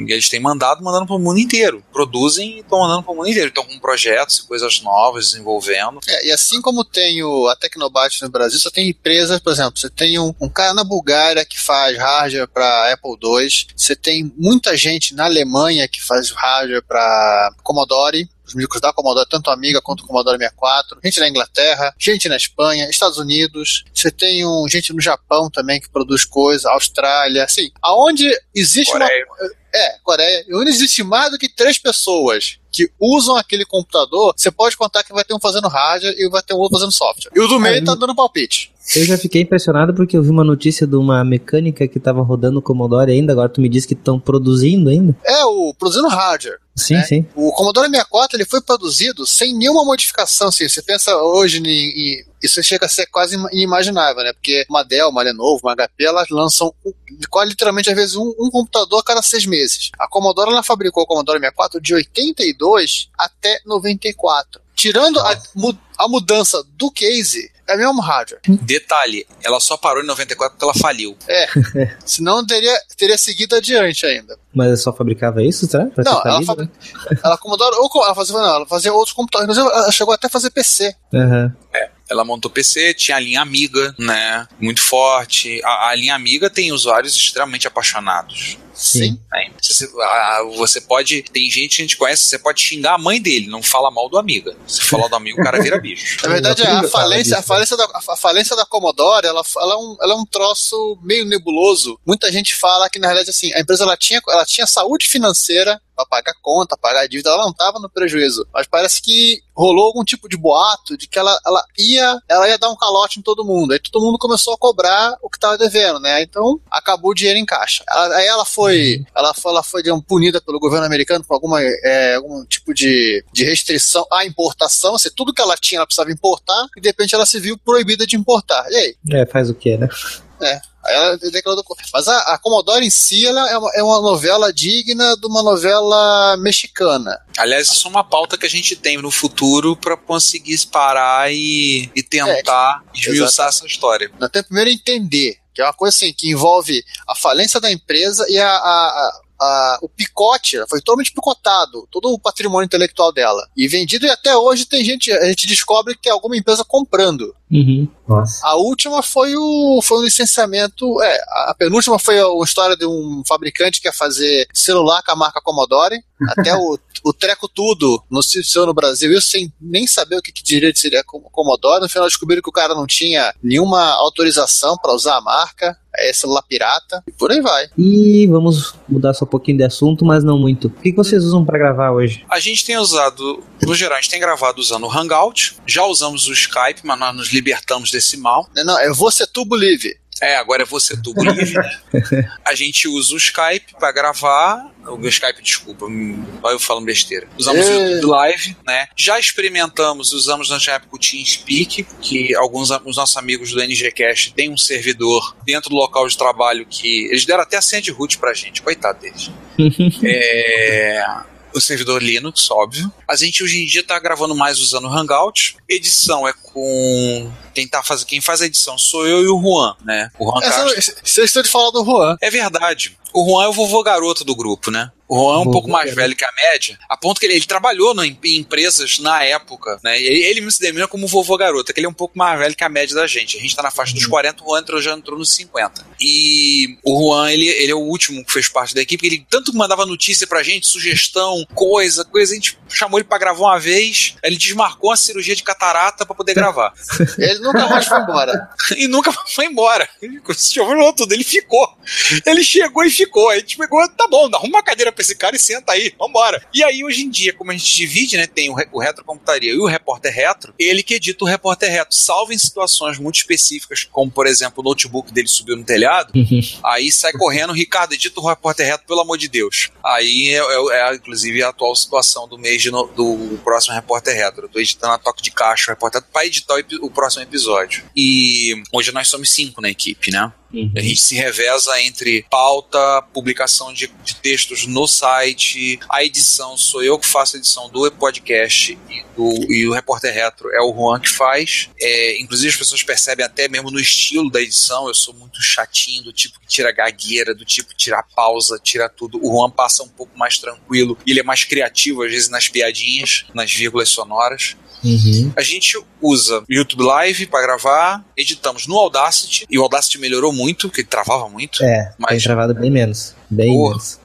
e eles têm mandado, mandando pro mundo inteiro. Produzem e estão mandando pro mundo inteiro. Estão com projetos e coisas novas desenvolvendo. É, e assim como tem o, a Tecnobyte no Brasil, só tem empresas, por exemplo, você tem um, um cara na Bulgária que faz hardware para Apple II, você tem muita gente na Alemanha que faz hardware para Commodore, os micros da Commodore, tanto a Amiga quanto o Commodore 64, gente na Inglaterra, gente na Espanha, Estados Unidos, você tem um, gente no Japão também que produz coisa, Austrália, assim, aonde existe uma Coreia. é, Coreia. Onde existe mais do que três pessoas que usam aquele computador, você pode contar que vai ter um fazendo hardware e vai ter um outro fazendo software. E o do meio Ah, tá dando palpite. Eu já fiquei impressionado porque eu vi uma notícia de uma mecânica que tava rodando o Commodore ainda, agora tu me diz que estão produzindo ainda? É, o produzindo hardware. Sim, É. sim. O Commodore 64 ele foi produzido sem nenhuma modificação. Assim, você pensa hoje em, em- isso chega a ser quase inimaginável, né? Porque uma Dell, uma Lenovo, uma HP, elas lançam quase literalmente às vezes um, um computador a cada seis meses. A Commodore ela fabricou o Commodore 64 de 82 até 94. Tirando a, a mudança do case, é o mesmo hardware. Detalhe, ela só parou em 94 porque ela faliu. Senão teria, teria seguido adiante ainda. Mas eu só fabricava isso, será? Pra Não, ela, fabri... ela Commodore, ou ela fazia, não, ela fazia outros computadores. Inclusive, ela chegou até a fazer PC. né? Aham. Ela montou PC, tinha a linha Amiga, né? Muito forte. A, a linha Amiga tem usuários extremamente apaixonados. Sim. né? Você, a- você pode. Tem gente que a gente conhece, você pode xingar a mãe dele, não fala mal do Amiga. Se falar do amigo, o cara vira bicho. Na verdade, Eu a falência, a, falência da, a falência da Commodore, ela, ela, é um, ela é um troço meio nebuloso. Muita gente fala que, na realidade, assim, a empresa ela tinha, ela tinha saúde financeira para pagar conta, pagar dívida, ela não estava no prejuízo. Mas parece que rolou algum tipo de boato de que ela, ela, ia, ela ia dar um calote em todo mundo. Aí todo mundo começou a cobrar o que estava devendo, né? Então acabou o dinheiro em caixa. Ela- aí ela foi, ela foi, ela foi digamos, punida pelo governo americano por alguma, é, algum tipo de, de restrição à importação. Assim, tudo que ela tinha ela precisava importar e de repente ela se viu proibida de importar. E aí? É, faz o quê, né? Aí ela declarou. Mas a, a Commodore em si ela é, uma, é uma novela digna de uma novela mexicana. Aliás, isso é uma pauta que a gente tem no futuro para conseguir parar e, e tentar esmiuçar essa história. Nós temos primeiro entender, que é uma coisa assim, que envolve a falência da empresa e a, a, a- a, o picote, foi totalmente picotado, todo o patrimônio intelectual dela. E vendido, e até hoje tem gente, a gente descobre que tem alguma empresa comprando. Uhum. Nossa. A última foi o, foi um licenciamento. É, a penúltima foi a, a história de um fabricante que ia fazer celular com a marca Commodore. Até o, o treco tudo no seu no Brasil, isso sem nem saber o que, que direito seria com- Commodore. No final descobriram que o cara não tinha nenhuma autorização para usar a marca. É celular pirata. E por aí vai. E vamos mudar só um pouquinho de assunto, mas não muito. O que que vocês usam pra gravar hoje? A gente tem usado, no geral, a gente tem gravado usando o Hangout, já usamos o Skype, mas nós nos libertamos desse mal. Não, é você tubo livre. É, agora é você tubo livre. né? A gente usa o Skype para gravar. O Skype, desculpa, hum, olha eu falando besteira. Usamos o. YouTube Live, né? Já experimentamos, usamos na época o TeamSpeak, que alguns os nossos amigos do NGCast têm um servidor dentro do local de trabalho que. Eles deram até a senha de root pra gente, coitado deles. É, o servidor Linux, óbvio. A gente hoje em dia tá gravando mais usando o Hangout. Edição é com. Quem, tá faz... Quem faz a edição sou eu e o Juan, né? O Juan Castro. Essa, vocês estão de falar do Juan. É verdade. O Juan é o vovô garoto do grupo, né? O Juan é um Vovô pouco mais garoto. velho que a média, a ponto que ele, ele trabalhou no- em empresas na época, né? Ele, ele me se denomina como vovô garoto, que ele é um pouco mais velho que a média da gente. A gente tá na faixa dos 40, o Juan entrou, já entrou nos 50. E o Juan, ele, ele é o último que fez parte da equipe, ele tanto mandava notícia pra gente, sugestão, coisa, coisa, a gente chamou ele pra gravar uma vez, ele desmarcou a cirurgia de catarata pra poder gravar. Ele nunca mais foi embora. e nunca foi embora. Ele falou tudo, ele ficou. Ele chegou e ficou. Aí a gente pegou, tá bom, arruma uma cadeira pra esse cara e senta aí, vambora. E aí, hoje em dia, como a gente divide, né, tem o, re- o retrocomputaria e o repórter retro, ele que edita o repórter retro, salvo em situações muito específicas, como, por exemplo, o notebook dele subiu no telhado, aí sai correndo, Ricardo, edita o repórter retro, pelo amor de Deus. Aí é, é- é, inclusive, a atual situação do mês no- do próximo repórter retro. Eu tô editando a toque de caixa o repórter retro pra editar o, o próximo episódio. E hoje nós somos cinco na equipe, né? A gente se reveza entre pauta, publicação de, de textos no site, a edição sou eu que faço a edição do podcast e, do, e o Repórter Retro é o Juan que faz. É, inclusive as pessoas percebem até mesmo no estilo da edição, eu sou muito chatinho, do tipo que tira gagueira, do tipo tirar pausa, tira tudo. O Juan passa um pouco mais tranquilo, ele é mais criativo às vezes nas piadinhas, nas vírgulas sonoras. Uhum. A gente usa YouTube Live para gravar, editamos no Audacity, e o Audacity melhorou muito, porque ele travava muito. É, tem Mas- travado bem menos. Bem.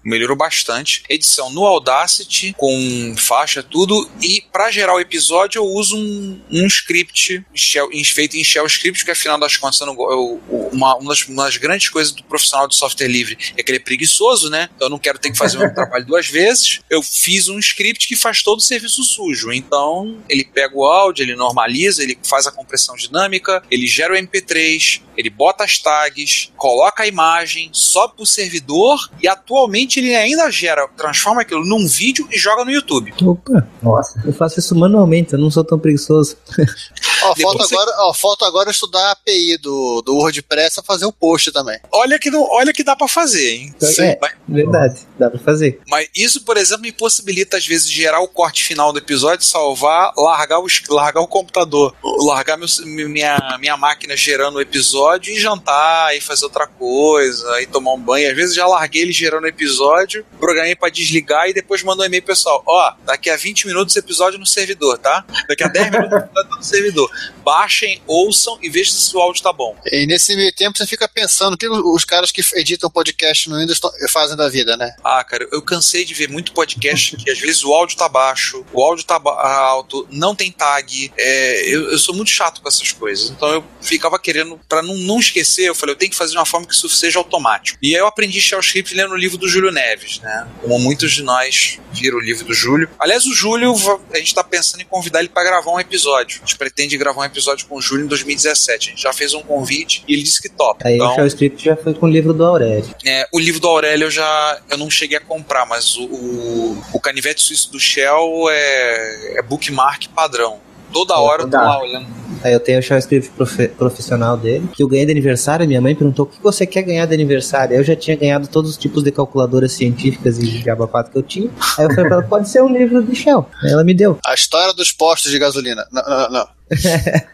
Melhorou bastante. Edição no Audacity, com faixa, tudo. E para gerar o episódio, eu uso um, um script shell- feito em Shell Script, que afinal das contas, eu não eu- uma, uma, das, uma das grandes coisas do profissional de software livre é que ele é preguiçoso, né? Então eu não quero ter que fazer o mesmo trabalho duas vezes. Eu fiz um script que faz todo o serviço sujo. Então ele pega o áudio, ele normaliza, ele faz a compressão dinâmica, ele gera o MP3, ele bota as tags, coloca a imagem, sobe pro servidor e atualmente ele ainda gera, transforma aquilo num vídeo e joga no YouTube. Opa, Nossa. eu faço isso manualmente, eu não sou tão preguiçoso. Ó, falta, você- agora, ó, falta agora estudar a API do, do WordPress pra fazer o post também. Olha que, não, olha que dá pra fazer, hein? É, Mas, verdade, dá pra fazer. mas isso, por exemplo, me possibilita às vezes gerar o corte final do episódio, salvar, largar o, largar o computador, largar meu- minha, minha máquina gerando o episódio e jantar, e fazer outra coisa, e tomar um banho. Às vezes já larguei ele gerando o episódio, programei pra desligar e depois mandou um e-mail pro pessoal: Ó, daqui a 20 minutos episódio no servidor, tá? Daqui a 10 minutos episódio tá no servidor. Baixem, ouçam e vejam se o áudio tá bom. E nesse meio tempo você fica pensando o que os caras que editam podcast no Windows fazem da vida, né? Ah, cara, eu cansei de ver muito podcast que às vezes o áudio tá baixo, o áudio tá alto, não tem tag. É, eu, eu sou muito chato com essas coisas. Então eu ficava querendo, pra não, não esquecer, eu falei, eu tenho que fazer de uma forma que isso seja automático. E aí eu aprendi Shell Script lendo o livro do Júlio Neves, né? Como muitos de nós viram o livro do Júlio. Aliás, o Júlio, a gente tá pensando em convidar ele pra gravar um episódio. A gente pretende gravar um episódio com o Júlio em 2017. A gente já fez um convite e ele disse que topa. Aí então, o Shell Script já foi com o livro do Aurélio. é, o livro do Aurélio eu já eu não cheguei a comprar, mas o, o, o canivete suíço do Shell é, é bookmark padrão. Toda hora eu tô lá olhando. Aí eu tenho o Shell Script profe- profissional dele, que eu ganhei de aniversário, minha mãe perguntou o que você quer ganhar de aniversário. Eu já tinha ganhado todos os tipos de calculadoras científicas e jabapato que eu tinha. Aí eu falei pra ela, pode ser um livro de Shell. Aí ela me deu. A história dos postos de gasolina. Não, não, não.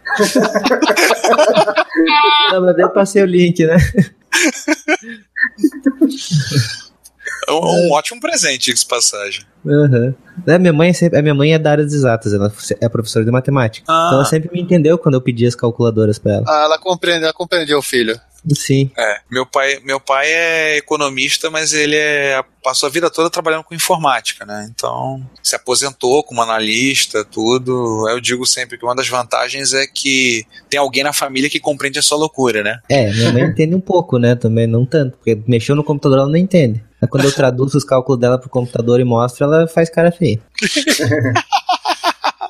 Não, mas eu passei o link, né? É um, um ótimo presente, isso passagem. Aham. É, minha, mãe é sempre, a minha mãe é da área de exatas, ela é professora de matemática. Ah. Então ela sempre me entendeu quando eu pedi as calculadoras pra ela. Ah, ela compreende, ela compreendeu o filho. Sim. É, meu pai, meu pai é economista, mas ele é, passou a vida toda trabalhando com informática, né? Então, se aposentou como analista, tudo. Eu digo sempre que uma das vantagens é que tem alguém na família que compreende a sua loucura, né? É, minha mãe entende um pouco, né? Também não tanto, porque mexeu no computador ela não entende. Aí quando eu traduzo os cálculos dela pro computador e mostro, ela faz cara feia.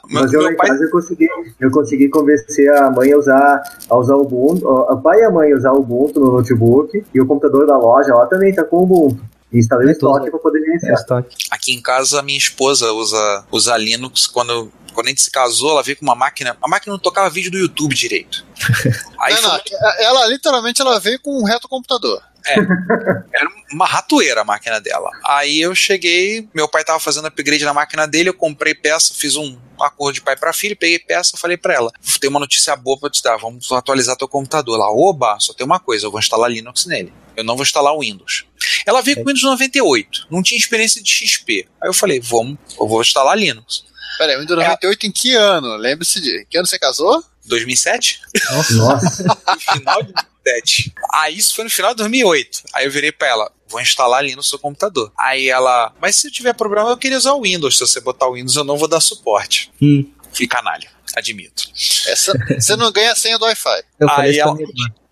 Mas eu lá meu em pai, casa eu consegui, eu consegui convencer a mãe a usar, a usar o Ubuntu, a pai e a mãe a usar o Ubuntu no notebook e o computador da loja lá também tá com o Ubuntu. Instalei o É estoque para poder É gerenciar. estoque. aqui em casa, a minha esposa usa, usa Linux. Quando, quando a gente se casou, ela veio com uma máquina. A máquina não tocava vídeo do YouTube direito. Aí não, foi- não, ela literalmente ela veio com um reto computador. Era uma ratoeira a máquina dela. Aí eu cheguei, meu pai tava fazendo upgrade na máquina dele, eu comprei peça, fiz um acordo de pai para filho, peguei peça, falei para ela: tem uma notícia boa pra te dar, vamos atualizar teu computador. Lá, oba, só tem uma coisa, eu vou instalar Linux nele. Eu não vou instalar o Windows. Ela veio com Windows 98, não tinha experiência de XP. Aí eu falei: vamos, eu vou instalar Linux. Pera aí, Windows 98 em que ano? Lembre-se de. Que ano você casou? 2007? Nossa, No final de 2007. Aí isso foi no final de 2008. Aí eu virei pra ela, vou instalar ali no seu computador. Aí ela, mas se tiver problema eu queria usar o Windows. Se você botar o Windows eu não vou dar suporte. Hum. Fui canalha, admito. Essa, você não ganha a senha do Wi-Fi. Eu Aí ela-.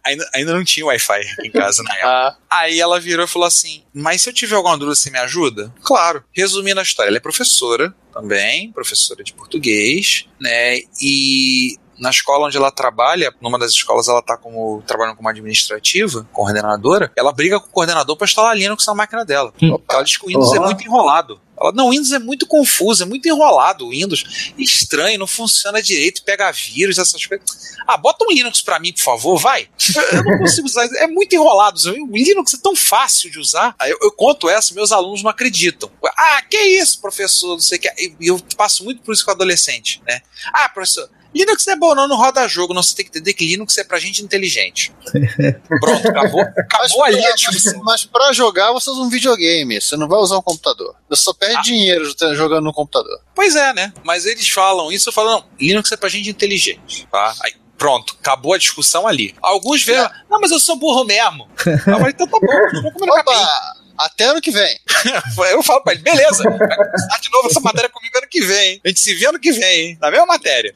Ainda, ainda não tinha Wi-Fi em casa na época. Ah, Aí ela virou e falou assim: Mas se eu tiver alguma dúvida, você me ajuda? Claro. Resumindo a história, ela é professora também, professora de português, né? E na escola onde ela trabalha, numa das escolas ela tá como trabalhando como administrativa, coordenadora, ela briga com o coordenador para instalar Linux na máquina dela. Hum. Ela diz que o Windows é Ó. muito enrolado. Ela, não, o Windows é muito confuso, é muito enrolado o Windows. Estranho, não funciona direito, pega vírus, essas coisas. Ah, bota um Linux pra mim, por favor, vai. Eu, eu não consigo usar, é muito enrolado. O Linux é tão fácil de usar. Aí eu, eu conto essa, meus alunos não acreditam. Ah, que isso, professor, não sei o que. E eu passo muito por isso com adolescente, né? Ah, professor, Linux não é bom, não, não roda jogo. Não, você tem que entender que Linux é pra gente inteligente. Pronto, acabou, acabou ali a mas, discussão. mas pra jogar você usa um videogame, você não vai usar um computador. Você só perde Ah. dinheiro jogando no computador. Pois é, né? Mas eles falam isso, eu falo, não, Linux é pra gente inteligente, tá? Aí, pronto, acabou a discussão ali. Alguns veem, não, mas eu sou burro mesmo. Eu falei, então tá bom, vamos comer. Opa! Até ano que vem. Eu falo pra ele, beleza, vai começar de novo essa matéria comigo ano que vem, hein? A gente se vê ano que vem, hein? Na mesma matéria.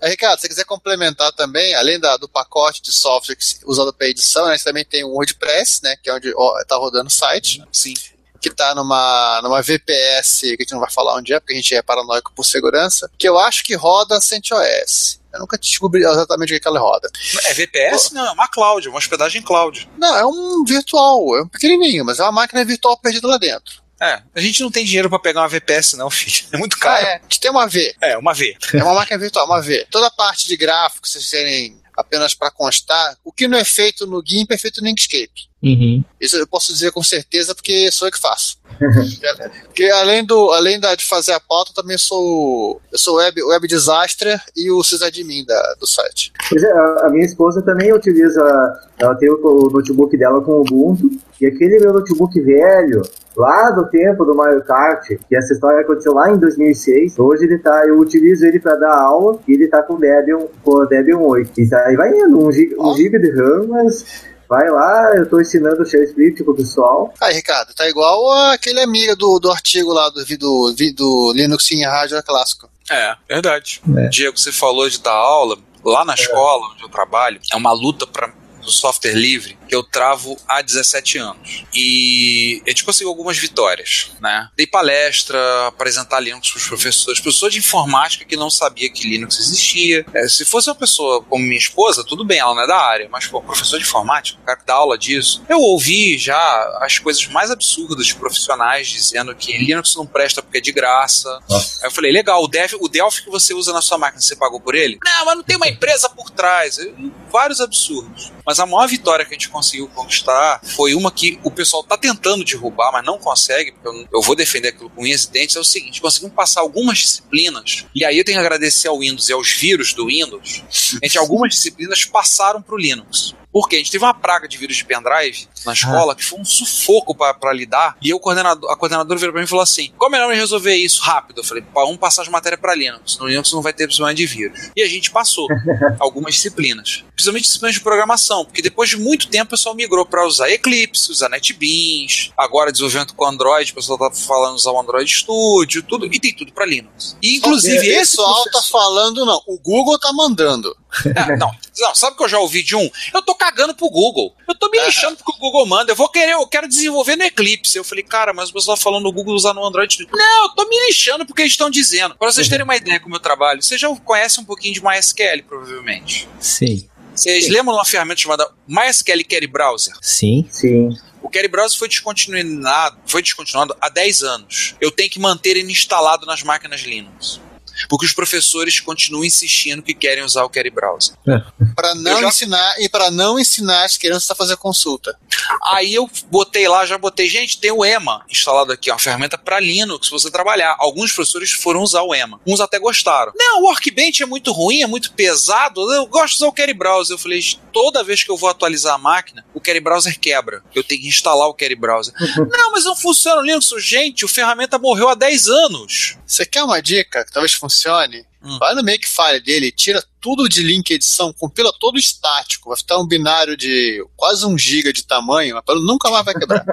Aí, Ricardo, se você quiser complementar também, além da- do pacote de software que, se- usado para edição, né, você também tem o WordPress, né, que é onde ó, tá rodando o site, Sim. que tá numa, numa VPS, que a gente não vai falar onde é, porque a gente é paranoico por segurança, que eu acho que roda CentOS. Eu nunca descobri exatamente o que, que ela roda. É VPS? Não, é uma cloud, uma hospedagem cloud. Não, é um virtual, é um pequenininho, mas é uma máquina virtual perdida lá dentro. É, a gente não tem dinheiro pra pegar uma VPS não, filho. É muito Ah, caro. é. A gente tem uma V. É, uma V. É uma máquina virtual, uma V. Toda a parte de gráficos, vocês serem apenas para constar, o que não é feito no GIMP é feito no Inkscape. Uhum. Isso eu posso dizer com certeza porque sou eu que faço. Porque além, do, além da, de fazer a pauta, eu também sou eu sou web, web disaster e o sysadmin da, do site. Pois é, a, minha esposa também utiliza, ela tem o, notebook dela com Ubuntu, e aquele meu notebook velho, lá do tempo do Mario Kart, que essa história aconteceu lá em 2006, hoje ele tá, eu utilizo ele para dar aula, e ele tá com Debian, com Debian 8. E tá, aí vai indo, um giga, um giga de RAM, mas vai lá, eu tô ensinando o shell script pro pessoal. Aí, Ricardo, tá igual aquele amigo do, do artigo lá do, do, do Linux em rádio clássico. É, verdade. É. Diego, você falou de dar aula. Lá na escola onde eu trabalho, é uma luta para do software livre eu travo há 17 anos. E a gente conseguiu algumas vitórias, né? Dei palestra, apresentar Linux para os professores, professor de informática que não sabia que Linux existia. É, se fosse uma pessoa como minha esposa, tudo bem, ela não é da área, mas pô, professor de informática, o cara que dá aula disso. Eu ouvi já as coisas mais absurdas de profissionais dizendo que Linux não presta porque é de graça, Aí eu falei, legal, o, Dev, o Delphi que você usa na sua máquina, você pagou por ele? Não, mas não tem uma empresa por trás. Vários absurdos. Mas a maior vitória que a gente conseguiu conquistar. Foi uma que o pessoal tá tentando derrubar, mas não consegue, porque eu, eu vou defender aquilo com unhas e dentes, é o seguinte, conseguimos passar algumas disciplinas, e aí eu tenho que agradecer ao Windows e aos vírus do Windows, a gente, algumas disciplinas passaram pro Linux. Porque a gente teve uma praga de vírus de pendrive na escola que foi um sufoco para lidar. E eu, coordenador, a coordenadora virou pra mim e falou assim: qual é melhor resolver isso rápido? Eu falei: vamos passar as matérias para Linux. No Linux não vai ter problema de vírus. E a gente passou algumas disciplinas. Principalmente disciplinas de programação, porque depois de muito tempo o pessoal migrou para usar Eclipse, usar NetBeans, agora desenvolvimento com Android, o pessoal tá falando usar o Android Studio, tudo, e tem tudo para Linux. E inclusive o esse pessoal tá falando, não. O Google tá mandando. É, não, não, sabe que eu já ouvi de um? Eu tô cagando pro Google. Eu tô me lixando porque o Google manda. Eu vou querer, eu quero desenvolver no Eclipse. Eu falei, cara, mas o pessoal tá falando no Google usar no Android. Não, eu tô me lixando porque eles estão dizendo. Para vocês terem uma ideia com o meu trabalho, vocês já conhecem um pouquinho de MySQL, provavelmente. Sim. Vocês lembram de uma ferramenta chamada MySQL Query Browser? Sim. Sim. O Query Browser foi descontinuado, foi descontinuado há 10 anos. Eu tenho que manter ele instalado nas máquinas Linux. Porque os professores continuam insistindo que querem usar o Query Browser. Para não já- ensinar e para não ensinar as crianças a fazer consulta. Aí eu botei lá, já botei, gente, tem o EMA instalado aqui, uma ferramenta para Linux, você trabalhar. Alguns professores foram usar o EMA. Uns até gostaram. Não, o Workbench é muito ruim, é muito pesado, eu gosto de usar o Query Browser. Eu falei, toda vez que eu vou atualizar a máquina, o Query Browser quebra. Eu tenho que instalar o Query Browser. não, mas não funciona o Linux. Gente, o ferramenta morreu há 10 anos. Você quer uma dica que talvez funcione? Hum. Vai no Makefile dele, tira tudo de link edição, compila todo estático, vai ficar um binário de quase um giga de tamanho, mas nunca mais vai quebrar.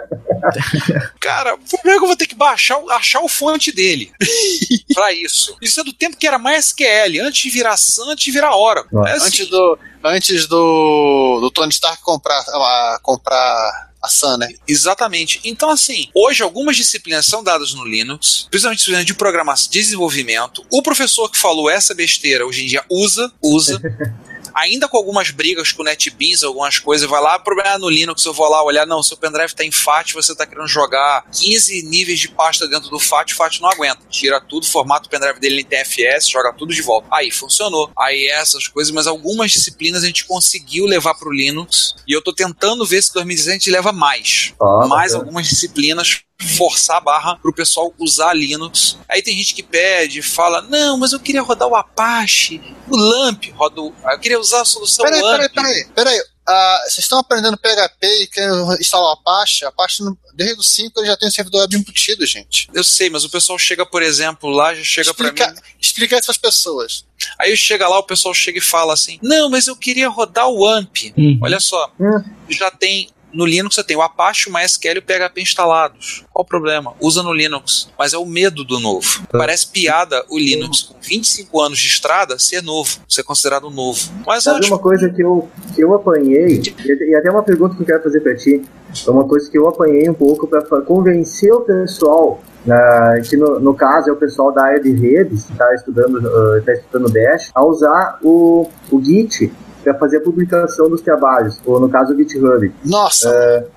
Cara, primeiro que eu vou ter que baixar, achar o fonte dele. pra isso. Isso é do tempo que era MySQL, antes de virar Sun, antes de virar Oracle. É assim. antes do, antes do, do Tony Stark comprar, a, comprar a Sun, né? Exatamente. Então, assim, hoje algumas disciplinas são dadas no Linux, principalmente disciplinas de programação, desenvolvimento. O professor que falou essa besteira hoje em dia usa, usa. Ainda com algumas brigas com o NetBeans, algumas coisas, vai lá, problema no Linux, eu vou lá olhar, não, seu pendrive tá em FAT, você tá querendo jogar 15 níveis de pasta dentro do FAT, o FAT não aguenta. Tira tudo, formata o pendrive dele em TFS, joga tudo de volta. Aí, funcionou. Aí essas coisas, mas algumas disciplinas a gente conseguiu levar pro Linux, e eu tô tentando ver se 2016 a gente leva mais Ó, mais algumas disciplinas forçar a barra pro pessoal usar Linux. Aí tem gente que pede, fala, não, mas eu queria rodar o Apache, o LAMP, roda o... eu queria usar a solução Peraí, LAMP. peraí, peraí, peraí. Ah, vocês estão aprendendo PHP e querem instalar o Apache? Apache, no- desde o 5, ele já tem um servidor web embutido, gente. Eu sei, mas o pessoal chega, por exemplo, lá, já chega pra explica, mim, explica essas pessoas. aí chega lá, o pessoal chega e fala assim, não, mas eu queria rodar o AMP. Uhum. Olha só, Hum. já tem no Linux você tem o Apache, o MySQL e o PHP instalados. Qual o problema? Usa no Linux. Mas é o medo do novo. Parece piada o Linux com 25 anos de estrada ser novo, ser considerado novo. Mas Sabe antes, uma coisa que eu, que eu apanhei, e até uma pergunta que eu quero fazer pra ti, é uma coisa que eu apanhei um pouco pra fa- convencer o pessoal, na- que no, no caso é o pessoal da área de redes, que está estudando, ah, tá estudando Bash, a usar o, o Git para fazer a publicação dos trabalhos, ou no caso o GitHub. Nossa,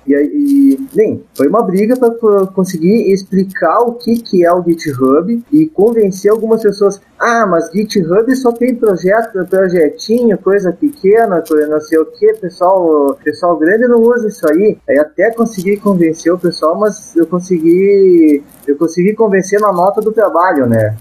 E aí, e, bem, foi uma briga para conseguir explicar o que, que é o GitHub e convencer algumas pessoas. Ah, mas GitHub só tem projeto, projetinho, coisa pequena, coisa não sei o que, pessoal, pessoal grande não usa isso aí. Aí até consegui convencer o pessoal, mas eu consegui, eu consegui convencer na nota do trabalho, né?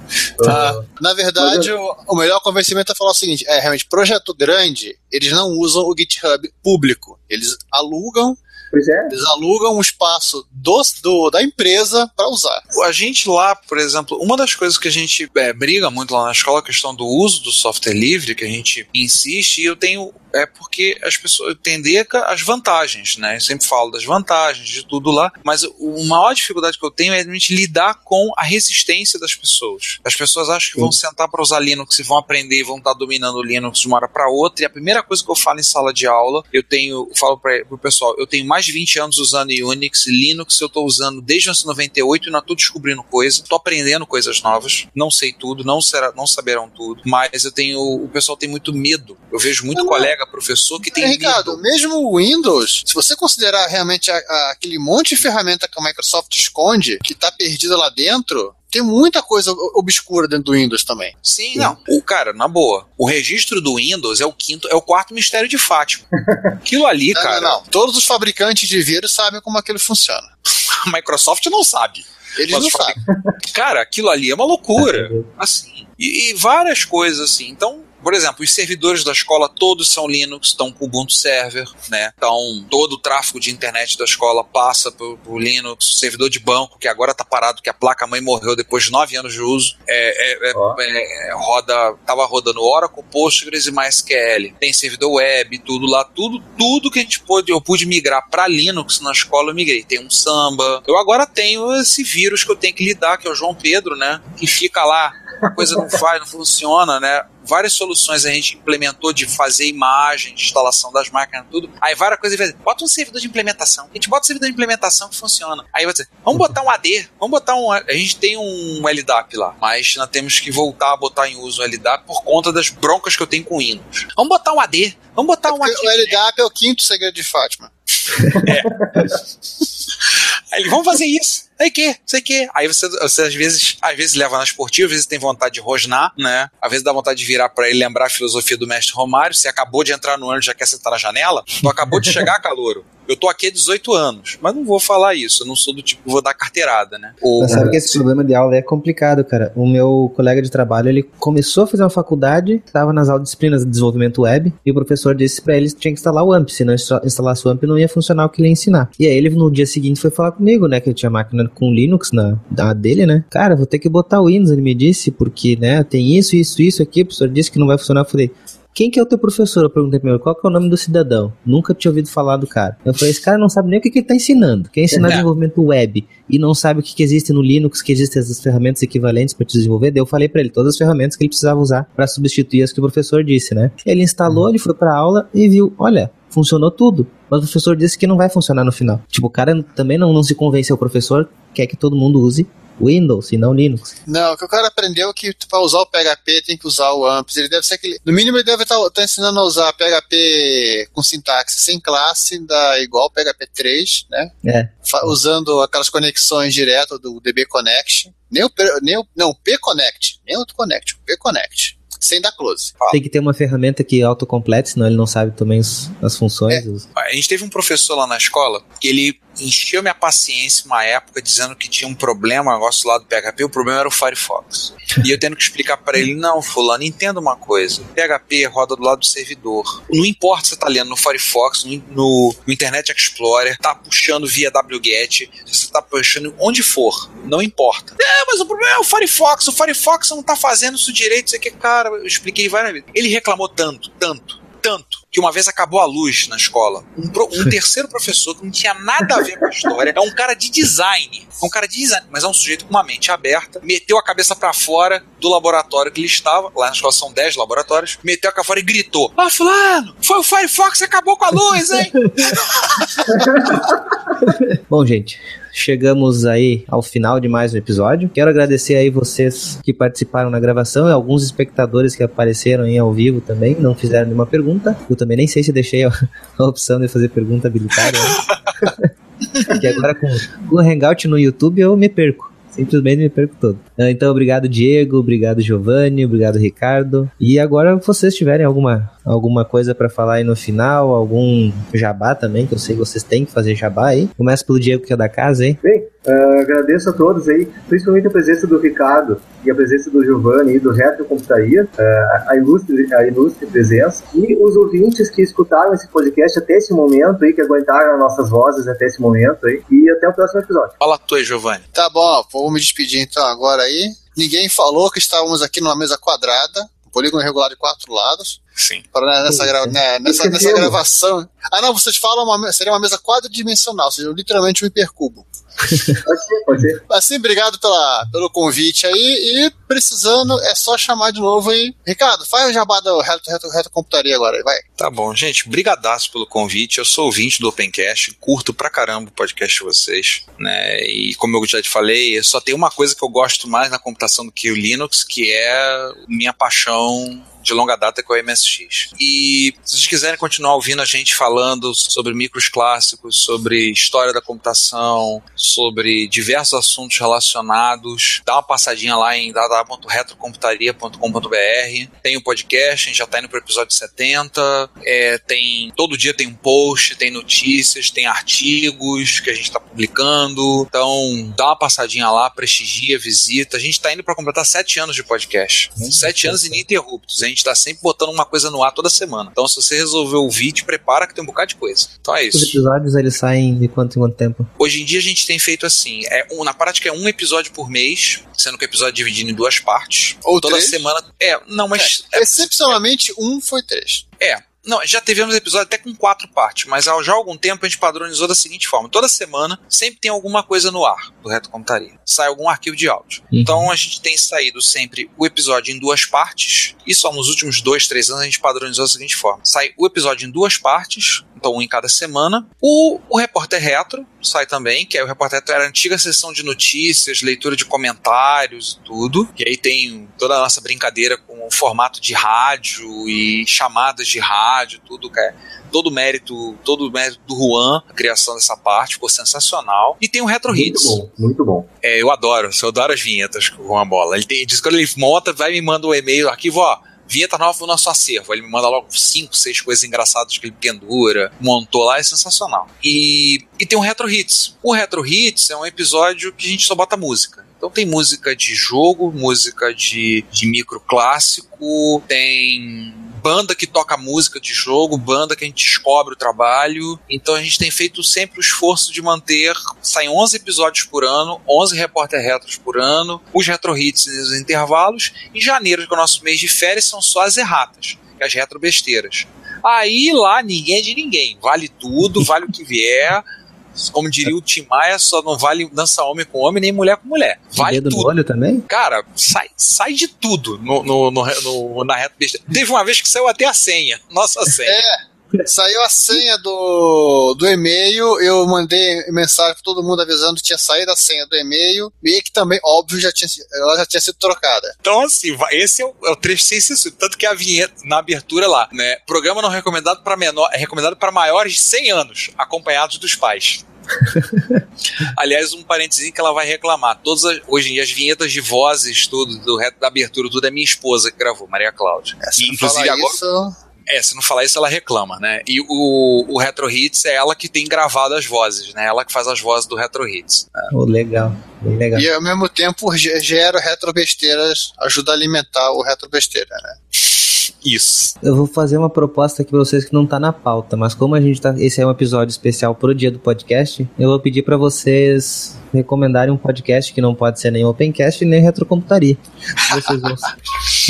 Ah, na verdade, o, o melhor convencimento é falar o seguinte: é realmente, projeto grande, eles não usam o GitHub público. Eles alugam, Pois é. eles alugam um espaço do, do- da empresa para usar. a gente lá, por exemplo, uma das coisas que a gente é, briga muito lá na escola, é a questão do uso do software livre, que a gente insiste, e eu tenho. É porque as pessoas que as vantagens, né? Eu sempre falo das vantagens de tudo lá, mas o- a maior dificuldade que eu tenho é realmente lidar com a resistência das pessoas. As pessoas acham que vão sentar para usar Linux e vão aprender e vão estar dominando o Linux de uma hora para outra. E a primeira coisa que eu falo em sala de aula, eu tenho, eu falo para o pessoal, eu tenho mais de 20 anos usando Unix, Linux eu estou usando desde 1998 e ainda estou descobrindo coisas, estou aprendendo coisas novas. Não sei tudo, não será, não saberão tudo, mas eu tenho, o pessoal tem muito medo. Eu vejo muito Não, colega, professor que tem Ricardo, medo. mesmo o Windows, se você considerar realmente a- a- aquele monte de ferramenta que a Microsoft esconde, que está perdida lá dentro, tem muita coisa obscura dentro do Windows também. Sim, não. O cara, na boa, o registro do Windows é o quinto, é o quarto mistério de Fátima. Aquilo ali, Não, cara, não, não. Todos os fabricantes de vírus sabem como aquilo funciona. a Microsoft não sabe. Eles Mas não sabem. Cara, aquilo ali é uma loucura. Assim. E, e várias coisas assim. Então, Por exemplo, os servidores da escola todos são Linux, estão com Ubuntu Server, né? Então, todo o tráfego de internet da escola passa por, por Linux. O servidor de banco, que agora está parado, que a placa-mãe morreu depois de nove anos de uso, é, é, oh. é, roda, tava rodando Oracle, Postgres e MySQL. Tem servidor web, tudo lá, tudo, tudo que a gente pôde, eu pude migrar para Linux na escola, eu migrei. Tem um Samba. Eu agora tenho esse vírus que eu tenho que lidar, que é o João Pedro, né? Que fica lá a coisa não faz, não funciona, né? Várias soluções a gente implementou de fazer imagem, de instalação das máquinas, tudo. Aí várias coisas, bota um servidor de implementação. A gente bota um servidor de implementação que funciona. Aí dizer, vamos botar um AD, vamos botar um. A gente tem um LDAP lá, mas nós temos que voltar a botar em uso o LDAP por conta das broncas que eu tenho com Windows. Vamos botar um AD, vamos botar é um AD. O LDAP é o quinto segredo de Fátima. É. Aí, vamos fazer isso. Aí que, sei que. Aí você, você às vezes, às vezes leva na esportiva, às vezes tem vontade de rosnar, né? Às vezes dá vontade de virar para ele lembrar a filosofia do mestre Romário. Você acabou de entrar no ano, já quer sentar na janela? Tu acabou de chegar, calouro. Eu tô aqui há 18 anos, mas não vou falar isso. Eu não sou do tipo vou dar carteirada, né? Ou... Sabe que esse problema de aula é complicado, cara. O meu colega de trabalho, ele começou a fazer uma faculdade, estava nas aulas disciplinas de desenvolvimento web, e o professor disse para ele que tinha que instalar o AMP. Se não instalasse o AMP, não ia funcionar o que ele ia ensinar. E aí ele, no dia seguinte, foi falar comigo, né? Que ele tinha máquina com Linux na, na dele, né? Cara, vou ter que botar o Windows, ele me disse, porque, né, tem isso, isso, isso aqui. O professor disse que não vai funcionar. Eu falei, quem que é o teu professor? Eu perguntei primeiro, qual que é o nome do cidadão? Nunca tinha ouvido falar do cara. Eu falei, esse cara não sabe nem o que, que ele tá ensinando. Quer ensinar é. desenvolvimento web e não sabe o que, que existe no Linux, que existem as ferramentas equivalentes para desenvolver. Daí eu falei para ele todas as ferramentas que ele precisava usar para substituir as que o professor disse, né? Ele instalou, ele foi pra aula e viu, olha, funcionou tudo. Mas o professor disse que não vai funcionar no final. Tipo, o cara também não, não se convenceu. O professor quer que todo mundo use Windows e não Linux. Não, o que o cara aprendeu é que para usar o PHP tem que usar o AMPS. Ele deve ser aquele. No mínimo, ele deve estar tá, tá ensinando a usar PHP com sintaxe sem classe, da igual PHP 3, né? É. Usando aquelas conexões direto do DB Connect. Nem o, nem o, não, o P Connect. Nem o Connect, o P Connect sem dar close. Fala. Tem que ter uma ferramenta que autocomplete, senão ele não sabe também as funções. É. A gente teve um professor lá na escola que ele encheu minha paciência uma época dizendo que tinha um problema, negócio lá do PHP, o problema era o Firefox. e eu tendo que explicar para ele, não, fulano, entenda uma coisa, PHP roda do lado do servidor. Não importa se você tá lendo no Firefox, no, no, Internet Explorer, tá puxando via wget, se você tá puxando onde for, não importa. É, mas o problema é o Firefox, o Firefox não tá fazendo isso direito, isso aqui, cara, eu expliquei várias vezes. Ele reclamou tanto, tanto, tanto que uma vez acabou a luz na escola. Um, pro, um, terceiro professor que não tinha nada a ver com a história, é um cara de design, é um cara de design, mas é um sujeito com uma mente aberta, meteu a cabeça para fora do laboratório que ele estava, lá na escola são 10 laboratórios, meteu a cabeça fora e gritou: Ah, fulano, foi o Firefox que acabou com a luz, hein? Bom, gente, chegamos aí ao final de mais um episódio. Quero agradecer aí vocês que participaram na gravação e alguns espectadores que apareceram aí ao vivo também, não fizeram nenhuma pergunta. Eu também nem sei se deixei a, a opção de fazer pergunta habilitada. Né? Porque agora com, com o Hangout no YouTube eu me perco. Simplesmente me perco todo. Ah, então, obrigado, Diego. Obrigado, Giovanni. Obrigado, Ricardo. E agora, se vocês tiverem alguma, alguma coisa para falar aí no final, algum jabá também, que eu sei que vocês têm que fazer jabá aí. Começa pelo Diego, que é da casa, hein? Bem, uh, agradeço a todos aí, principalmente a presença do Ricardo e a presença do Giovanni e do Retro Computaria, uh, a, ilustre, a ilustre presença, e os ouvintes que escutaram esse podcast até esse momento aí, que aguentaram as nossas vozes até esse momento aí, e até o próximo episódio. Fala tu aí, Giovanni. Tá bom, vou me despedir então agora aí. Ninguém falou que estávamos aqui numa mesa quadrada, polígono regular de quatro lados. Sim. Para, né, nessa, gra né, nessa, nessa gravação. Ah, não, vocês falam uma, seria uma mesa quadridimensional, ou seja, literalmente um hipercubo. Pode ser, pode ser. Assim, obrigado pela, pelo convite aí. E precisando, é só chamar de novo aí. Ricardo, faz o jabá do Reto, Reto, Reto Computaria agora, vai. Tá bom, gente. Brigadaço pelo convite. Eu sou ouvinte do Opencast, curto pra caramba o podcast de vocês. Né? E como eu já te falei, só tem uma coisa que eu gosto mais na computação do que o Linux, que é minha paixão de longa data com o MSX. E se vocês quiserem continuar ouvindo a gente falando sobre micros clássicos, sobre história da computação, sobre diversos assuntos relacionados, dá uma passadinha lá em www.retrocomputaria.com.br. Tem o um podcast, a gente já está indo para o episódio 70. É, tem todo dia tem um post, tem notícias, tem artigos que a gente está publicando. Então dá uma passadinha lá, prestigia, visita. A gente está indo para completar sete anos de podcast, hum, sete anos ininterruptos, hein? Gente tá sempre botando uma coisa no ar toda semana. Então, se você resolver ouvir, te prepara que tem um bocado de coisa. Então é Os isso. episódios eles saem de quanto em quanto tempo? Hoje em dia a gente tem feito assim, é um, na prática é um episódio por mês, sendo que o episódio é dividido em duas partes. Ou Toda três. semana. É, não, mas. É, Excepcionalmente, um foi três. é. Não, já tivemos episódio até com quatro partes, mas há já há algum tempo a gente padronizou da seguinte forma: toda semana sempre tem alguma coisa no ar do Reto Computaria. Sai algum arquivo de áudio. Uhum. Então a gente tem saído sempre o episódio em duas partes. E só nos últimos dois, três anos a gente padronizou da seguinte forma: sai o episódio em duas partes, um em cada semana. O, o Repórter Retro sai também, que é o Repórter Retro era a antiga sessão de notícias, leitura de comentários e tudo. E aí tem toda a nossa brincadeira com o formato de rádio e chamadas de rádio, tudo, cara. Todo o mérito, todo o mérito do Juan, a criação dessa parte, ficou sensacional. E tem o Retro Muito Hits. bom, muito bom. É, eu adoro, eu adoro as vinhetas com Juan Bola. Ele tem, diz que quando ele monta, vai e me manda um e-mail, arquivo, ó, vinheta nova pro nosso acervo. Ele me manda logo cinco, seis coisas engraçadas que ele pendura, montou lá, é sensacional. E, e tem o Retro Hits. O Retro Hits é um episódio que a gente só bota música. Então tem música de jogo, música de, de micro clássico, tem banda que toca música de jogo, banda que a gente descobre o trabalho. Então a gente tem feito sempre o esforço de manter. Saem 11 episódios por ano, 11 repórter retros por ano, os retro hits nos intervalos. Em janeiro, que é o nosso mês de férias, são só as erratas, é as retro besteiras. Aí lá ninguém é de ninguém, vale tudo, vale o que vier. Como diria o Tim Maia, só não vale dança homem com homem, nem mulher com mulher. Vale Dedo tudo no olho também? cara, sai, sai de tudo no, no, no, no- na reta besteira. Teve uma vez que saiu até a senha, nossa senha. É. Saiu a senha do, do e-mail, eu mandei mensagem pra todo mundo avisando que tinha saído a senha do e-mail e que também, óbvio, já tinha, ela já tinha sido trocada. Então, assim, esse é o, é o trecho sem censura. Tanto que a vinheta na abertura lá, né? Programa não recomendado para menor, é recomendado para maiores de 100 anos, acompanhados dos pais. Aliás, um parênteses que ela vai reclamar. Todas as- hoje em dia, as vinhetas de vozes, tudo, do reto da abertura, tudo é minha esposa que gravou, Maria Cláudia. É, E, inclusive, agora. isso, É, se não falar isso, ela reclama, né? E o, o Retro Hits é ela que tem gravado as vozes, né? Ela que faz as vozes do Retro Hits. Oh, legal, bem legal. e ao mesmo tempo ge- gera retrobesteiras, ajuda a alimentar o retrobesteira, né? Isso. Eu vou fazer uma proposta aqui pra vocês que não tá na pauta, mas como a gente tá. Esse é um episódio especial pro dia do podcast, eu vou pedir pra vocês recomendarem um podcast que não pode ser nem Opencast nem Retrocomputaria. Vocês vão.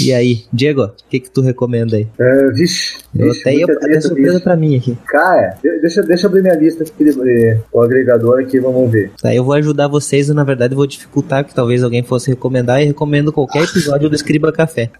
E aí, Diego, o que, que tu recomenda aí? É, vixe, Eu vixe, até, eu, muita até surpresa bicho. pra mim aqui. Cara, de- deixa, deixa eu abrir minha lista aqui, eh, o agregador aqui, vamos ver. Tá, eu vou ajudar vocês e na verdade eu vou dificultar que talvez alguém fosse recomendar e recomendo qualquer episódio do Escriba Café.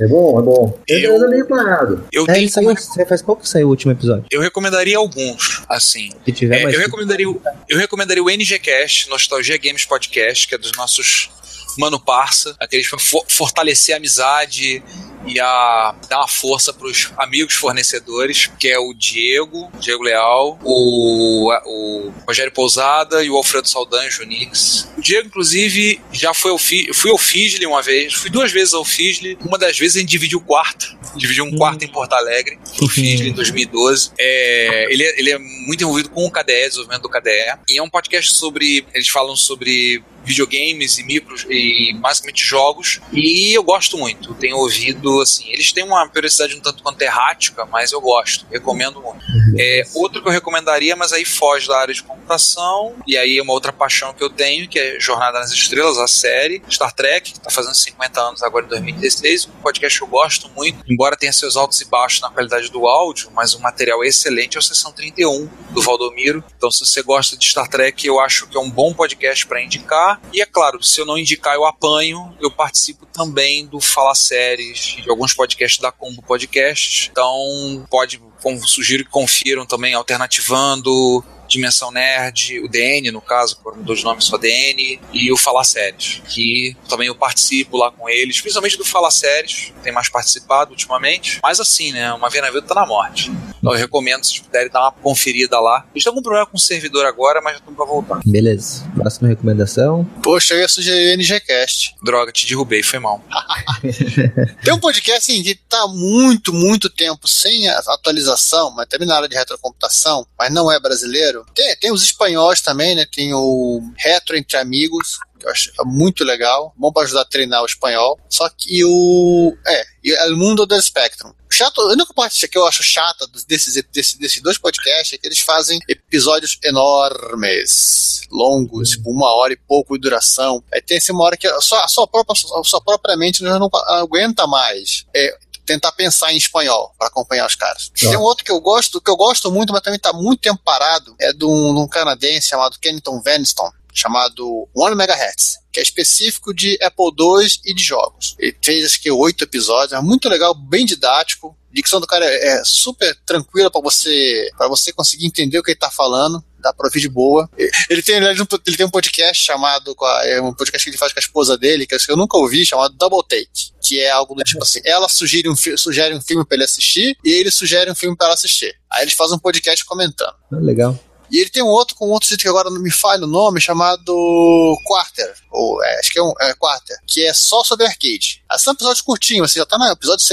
É bom, é bom. Ele Eu- anda meio parado. Eu, É, tenho como- saiu, faz qual que saiu o último episódio? eu recomendaria alguns, assim. Se tiver É, mais. eu, recomendaria, o- eu recomendaria o NGCast, Nostalgia Games Podcast, que é dos nossos mano parça, aqueles pra fo- fortalecer a amizade e a dar uma força pros amigos fornecedores, que é o Diego, Diego Leal, o, o Rogério Pousada e o Alfredo Saldanha Junix. O Diego, inclusive, já foi ao Fi, fui ao Fisli uma vez, fui duas vezes ao Fisli, uma das vezes a gente dividiu o quarto, dividiu um quarto em Porto Alegre, no Fisli em 2012. É, ele, é, ele é muito envolvido com o KDE, desenvolvimento do KDE, e é um podcast sobre, eles falam sobre videogames e micros e basicamente jogos e eu gosto muito, tenho ouvido assim, eles têm uma periodicidade um tanto quanto errática, mas eu gosto, recomendo muito. É, outro que eu recomendaria, mas aí foge da área de computação, e aí é uma outra paixão que eu tenho, que é Jornada nas Estrelas, a série, Star Trek, que está fazendo 50 anos agora em 2016, um podcast que eu gosto muito, embora tenha seus altos e baixos na qualidade do áudio, mas o material excelente, é o Sessão 31, do Valdomiro. Então, se você gosta de Star Trek, eu acho que é um bom podcast para indicar. E é claro, se eu não indicar, eu apanho, eu participo também do Fala Séries, de alguns podcasts da Combo Podcasts. Então, pode, sugiro que confiram também Alternativando, Dimensão Nerd, o DN, no caso, por dois nomes só DN, e o Fala Séries, que também eu participo lá com eles, principalmente do Fala Séries, tem mais participado ultimamente. Mas assim, né, uma vez na vida tá na morte. Então eu recomendo, se vocês puderem dar uma conferida lá. A gente tá com problema com o servidor agora, mas já estamos pra voltar. Beleza. Próxima recomendação. Poxa, eu ia sugerir o NGCast. Droga, te derrubei, foi mal. Tem um podcast assim, que tá muito, muito tempo sem a- atualização, mas também na área de retrocomputação, mas não é brasileiro. Tem, tem os espanhóis também, né? Tem o Retro Entre Amigos, que eu acho muito legal, bom para ajudar a treinar o espanhol. Só que o. É, El Mundo del Spectrum. Chato, a única parte que eu acho chata desses, desses, desses dois podcasts é que eles fazem episódios enormes, longos, tipo uma hora e pouco de duração. Aí tem assim, uma hora que só, sua própria, a sua própria mente não aguenta mais. É, tentar pensar em espanhol para acompanhar os caras. Tem um outro que eu gosto, que eu gosto muito, mas também está muito tempo parado, é de um, de um canadense chamado Kennington Vaniston, chamado One Megahertz, que é específico de Apple II e de jogos. Ele fez acho que oito episódios, é muito legal, bem didático. A dicção do cara é, é super tranquila para você para você conseguir entender o que ele está falando dá pra ouvir de boa. Ele tem, ele tem um podcast chamado, é um podcast que ele faz com a esposa dele, que eu nunca ouvi, chamado Double Take, que é algo do tipo assim, ela sugere um, sugere um filme pra ele assistir e ele sugere um filme pra ela assistir. Aí eles fazem um podcast comentando. Ah, legal. E ele tem um outro com outro jeito que agora não me falha o nome, chamado Quarter. Ou é, acho que é um é Quarter, que é só sobre arcade. Assim, são episódios curtinhos, você já tá no episódio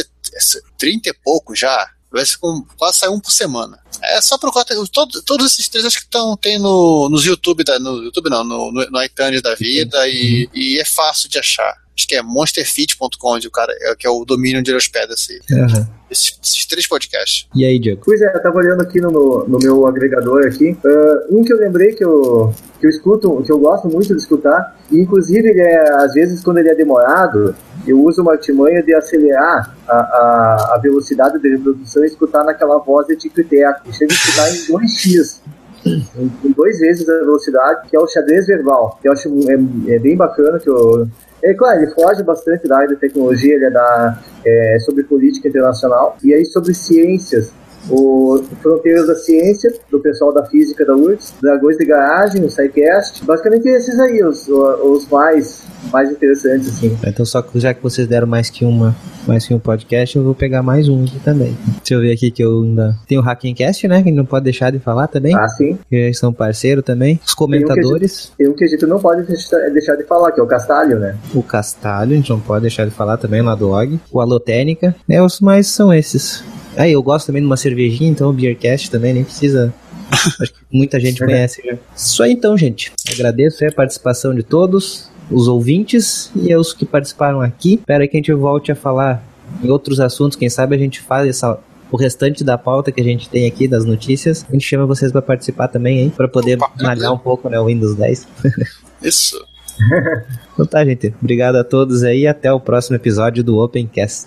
30 e pouco já. Vai ser com, quase um por semana. É só procurar. Todo, todos esses três acho que estão tem no, nos YouTube, da, no YouTube não, no, no, no iTunes da vida e, e é fácil de achar acho que é monsterfit.com, o cara, é, que é o domínio onde ele hospeda esse, uhum. esses, esses, três podcasts. E aí, Diego? Pois é, eu tava olhando aqui no, no meu agregador aqui, uh, um que eu lembrei que eu, que eu escuto, que eu gosto muito de escutar, e inclusive ele é, às vezes quando ele é demorado, eu uso uma artimanha de acelerar a, a, a velocidade de reprodução e escutar naquela voz de tico-teco. Chega a escutar em 2x em, em duas vezes a velocidade, que é o xadrez verbal, que eu acho é, é bem bacana, que eu é claro, ele foge bastante da área de tecnologia, ele é, da, é sobre política internacional e aí sobre ciências o Fronteiras da Ciência, do pessoal da Física da URGS, Dragões de Garagem, o SciCast. Basicamente esses aí, os, os mais, mais interessantes, assim. Então, só que já que vocês deram mais que uma mais que um podcast, eu vou pegar mais um aqui também. Deixa eu ver aqui que eu ainda. Tem o Hackencast, né? Que não pode deixar de falar também. Ah, sim. Que eles são parceiro também. Os comentadores. Tem um que a gente, não pode deixar de falar, que é o Castalho, né? O Castalho, a gente não pode deixar de falar também lá do Og. O Alotênica. É, os mais são esses. Aí, eu gosto também de uma cervejinha, então o Beercast também nem precisa. Acho que muita gente conhece já. Isso aí então, gente. Agradeço a participação de todos, os ouvintes e os que participaram aqui. Espero que a gente volte a falar em outros assuntos. Quem sabe a gente faz essa, o restante da pauta que a gente tem aqui das notícias. A gente chama vocês para participar também, hein? Para poder malhar um pouco, né? O Windows 10. Isso. então tá, gente. Obrigado a todos aí e até o próximo episódio do Opencast.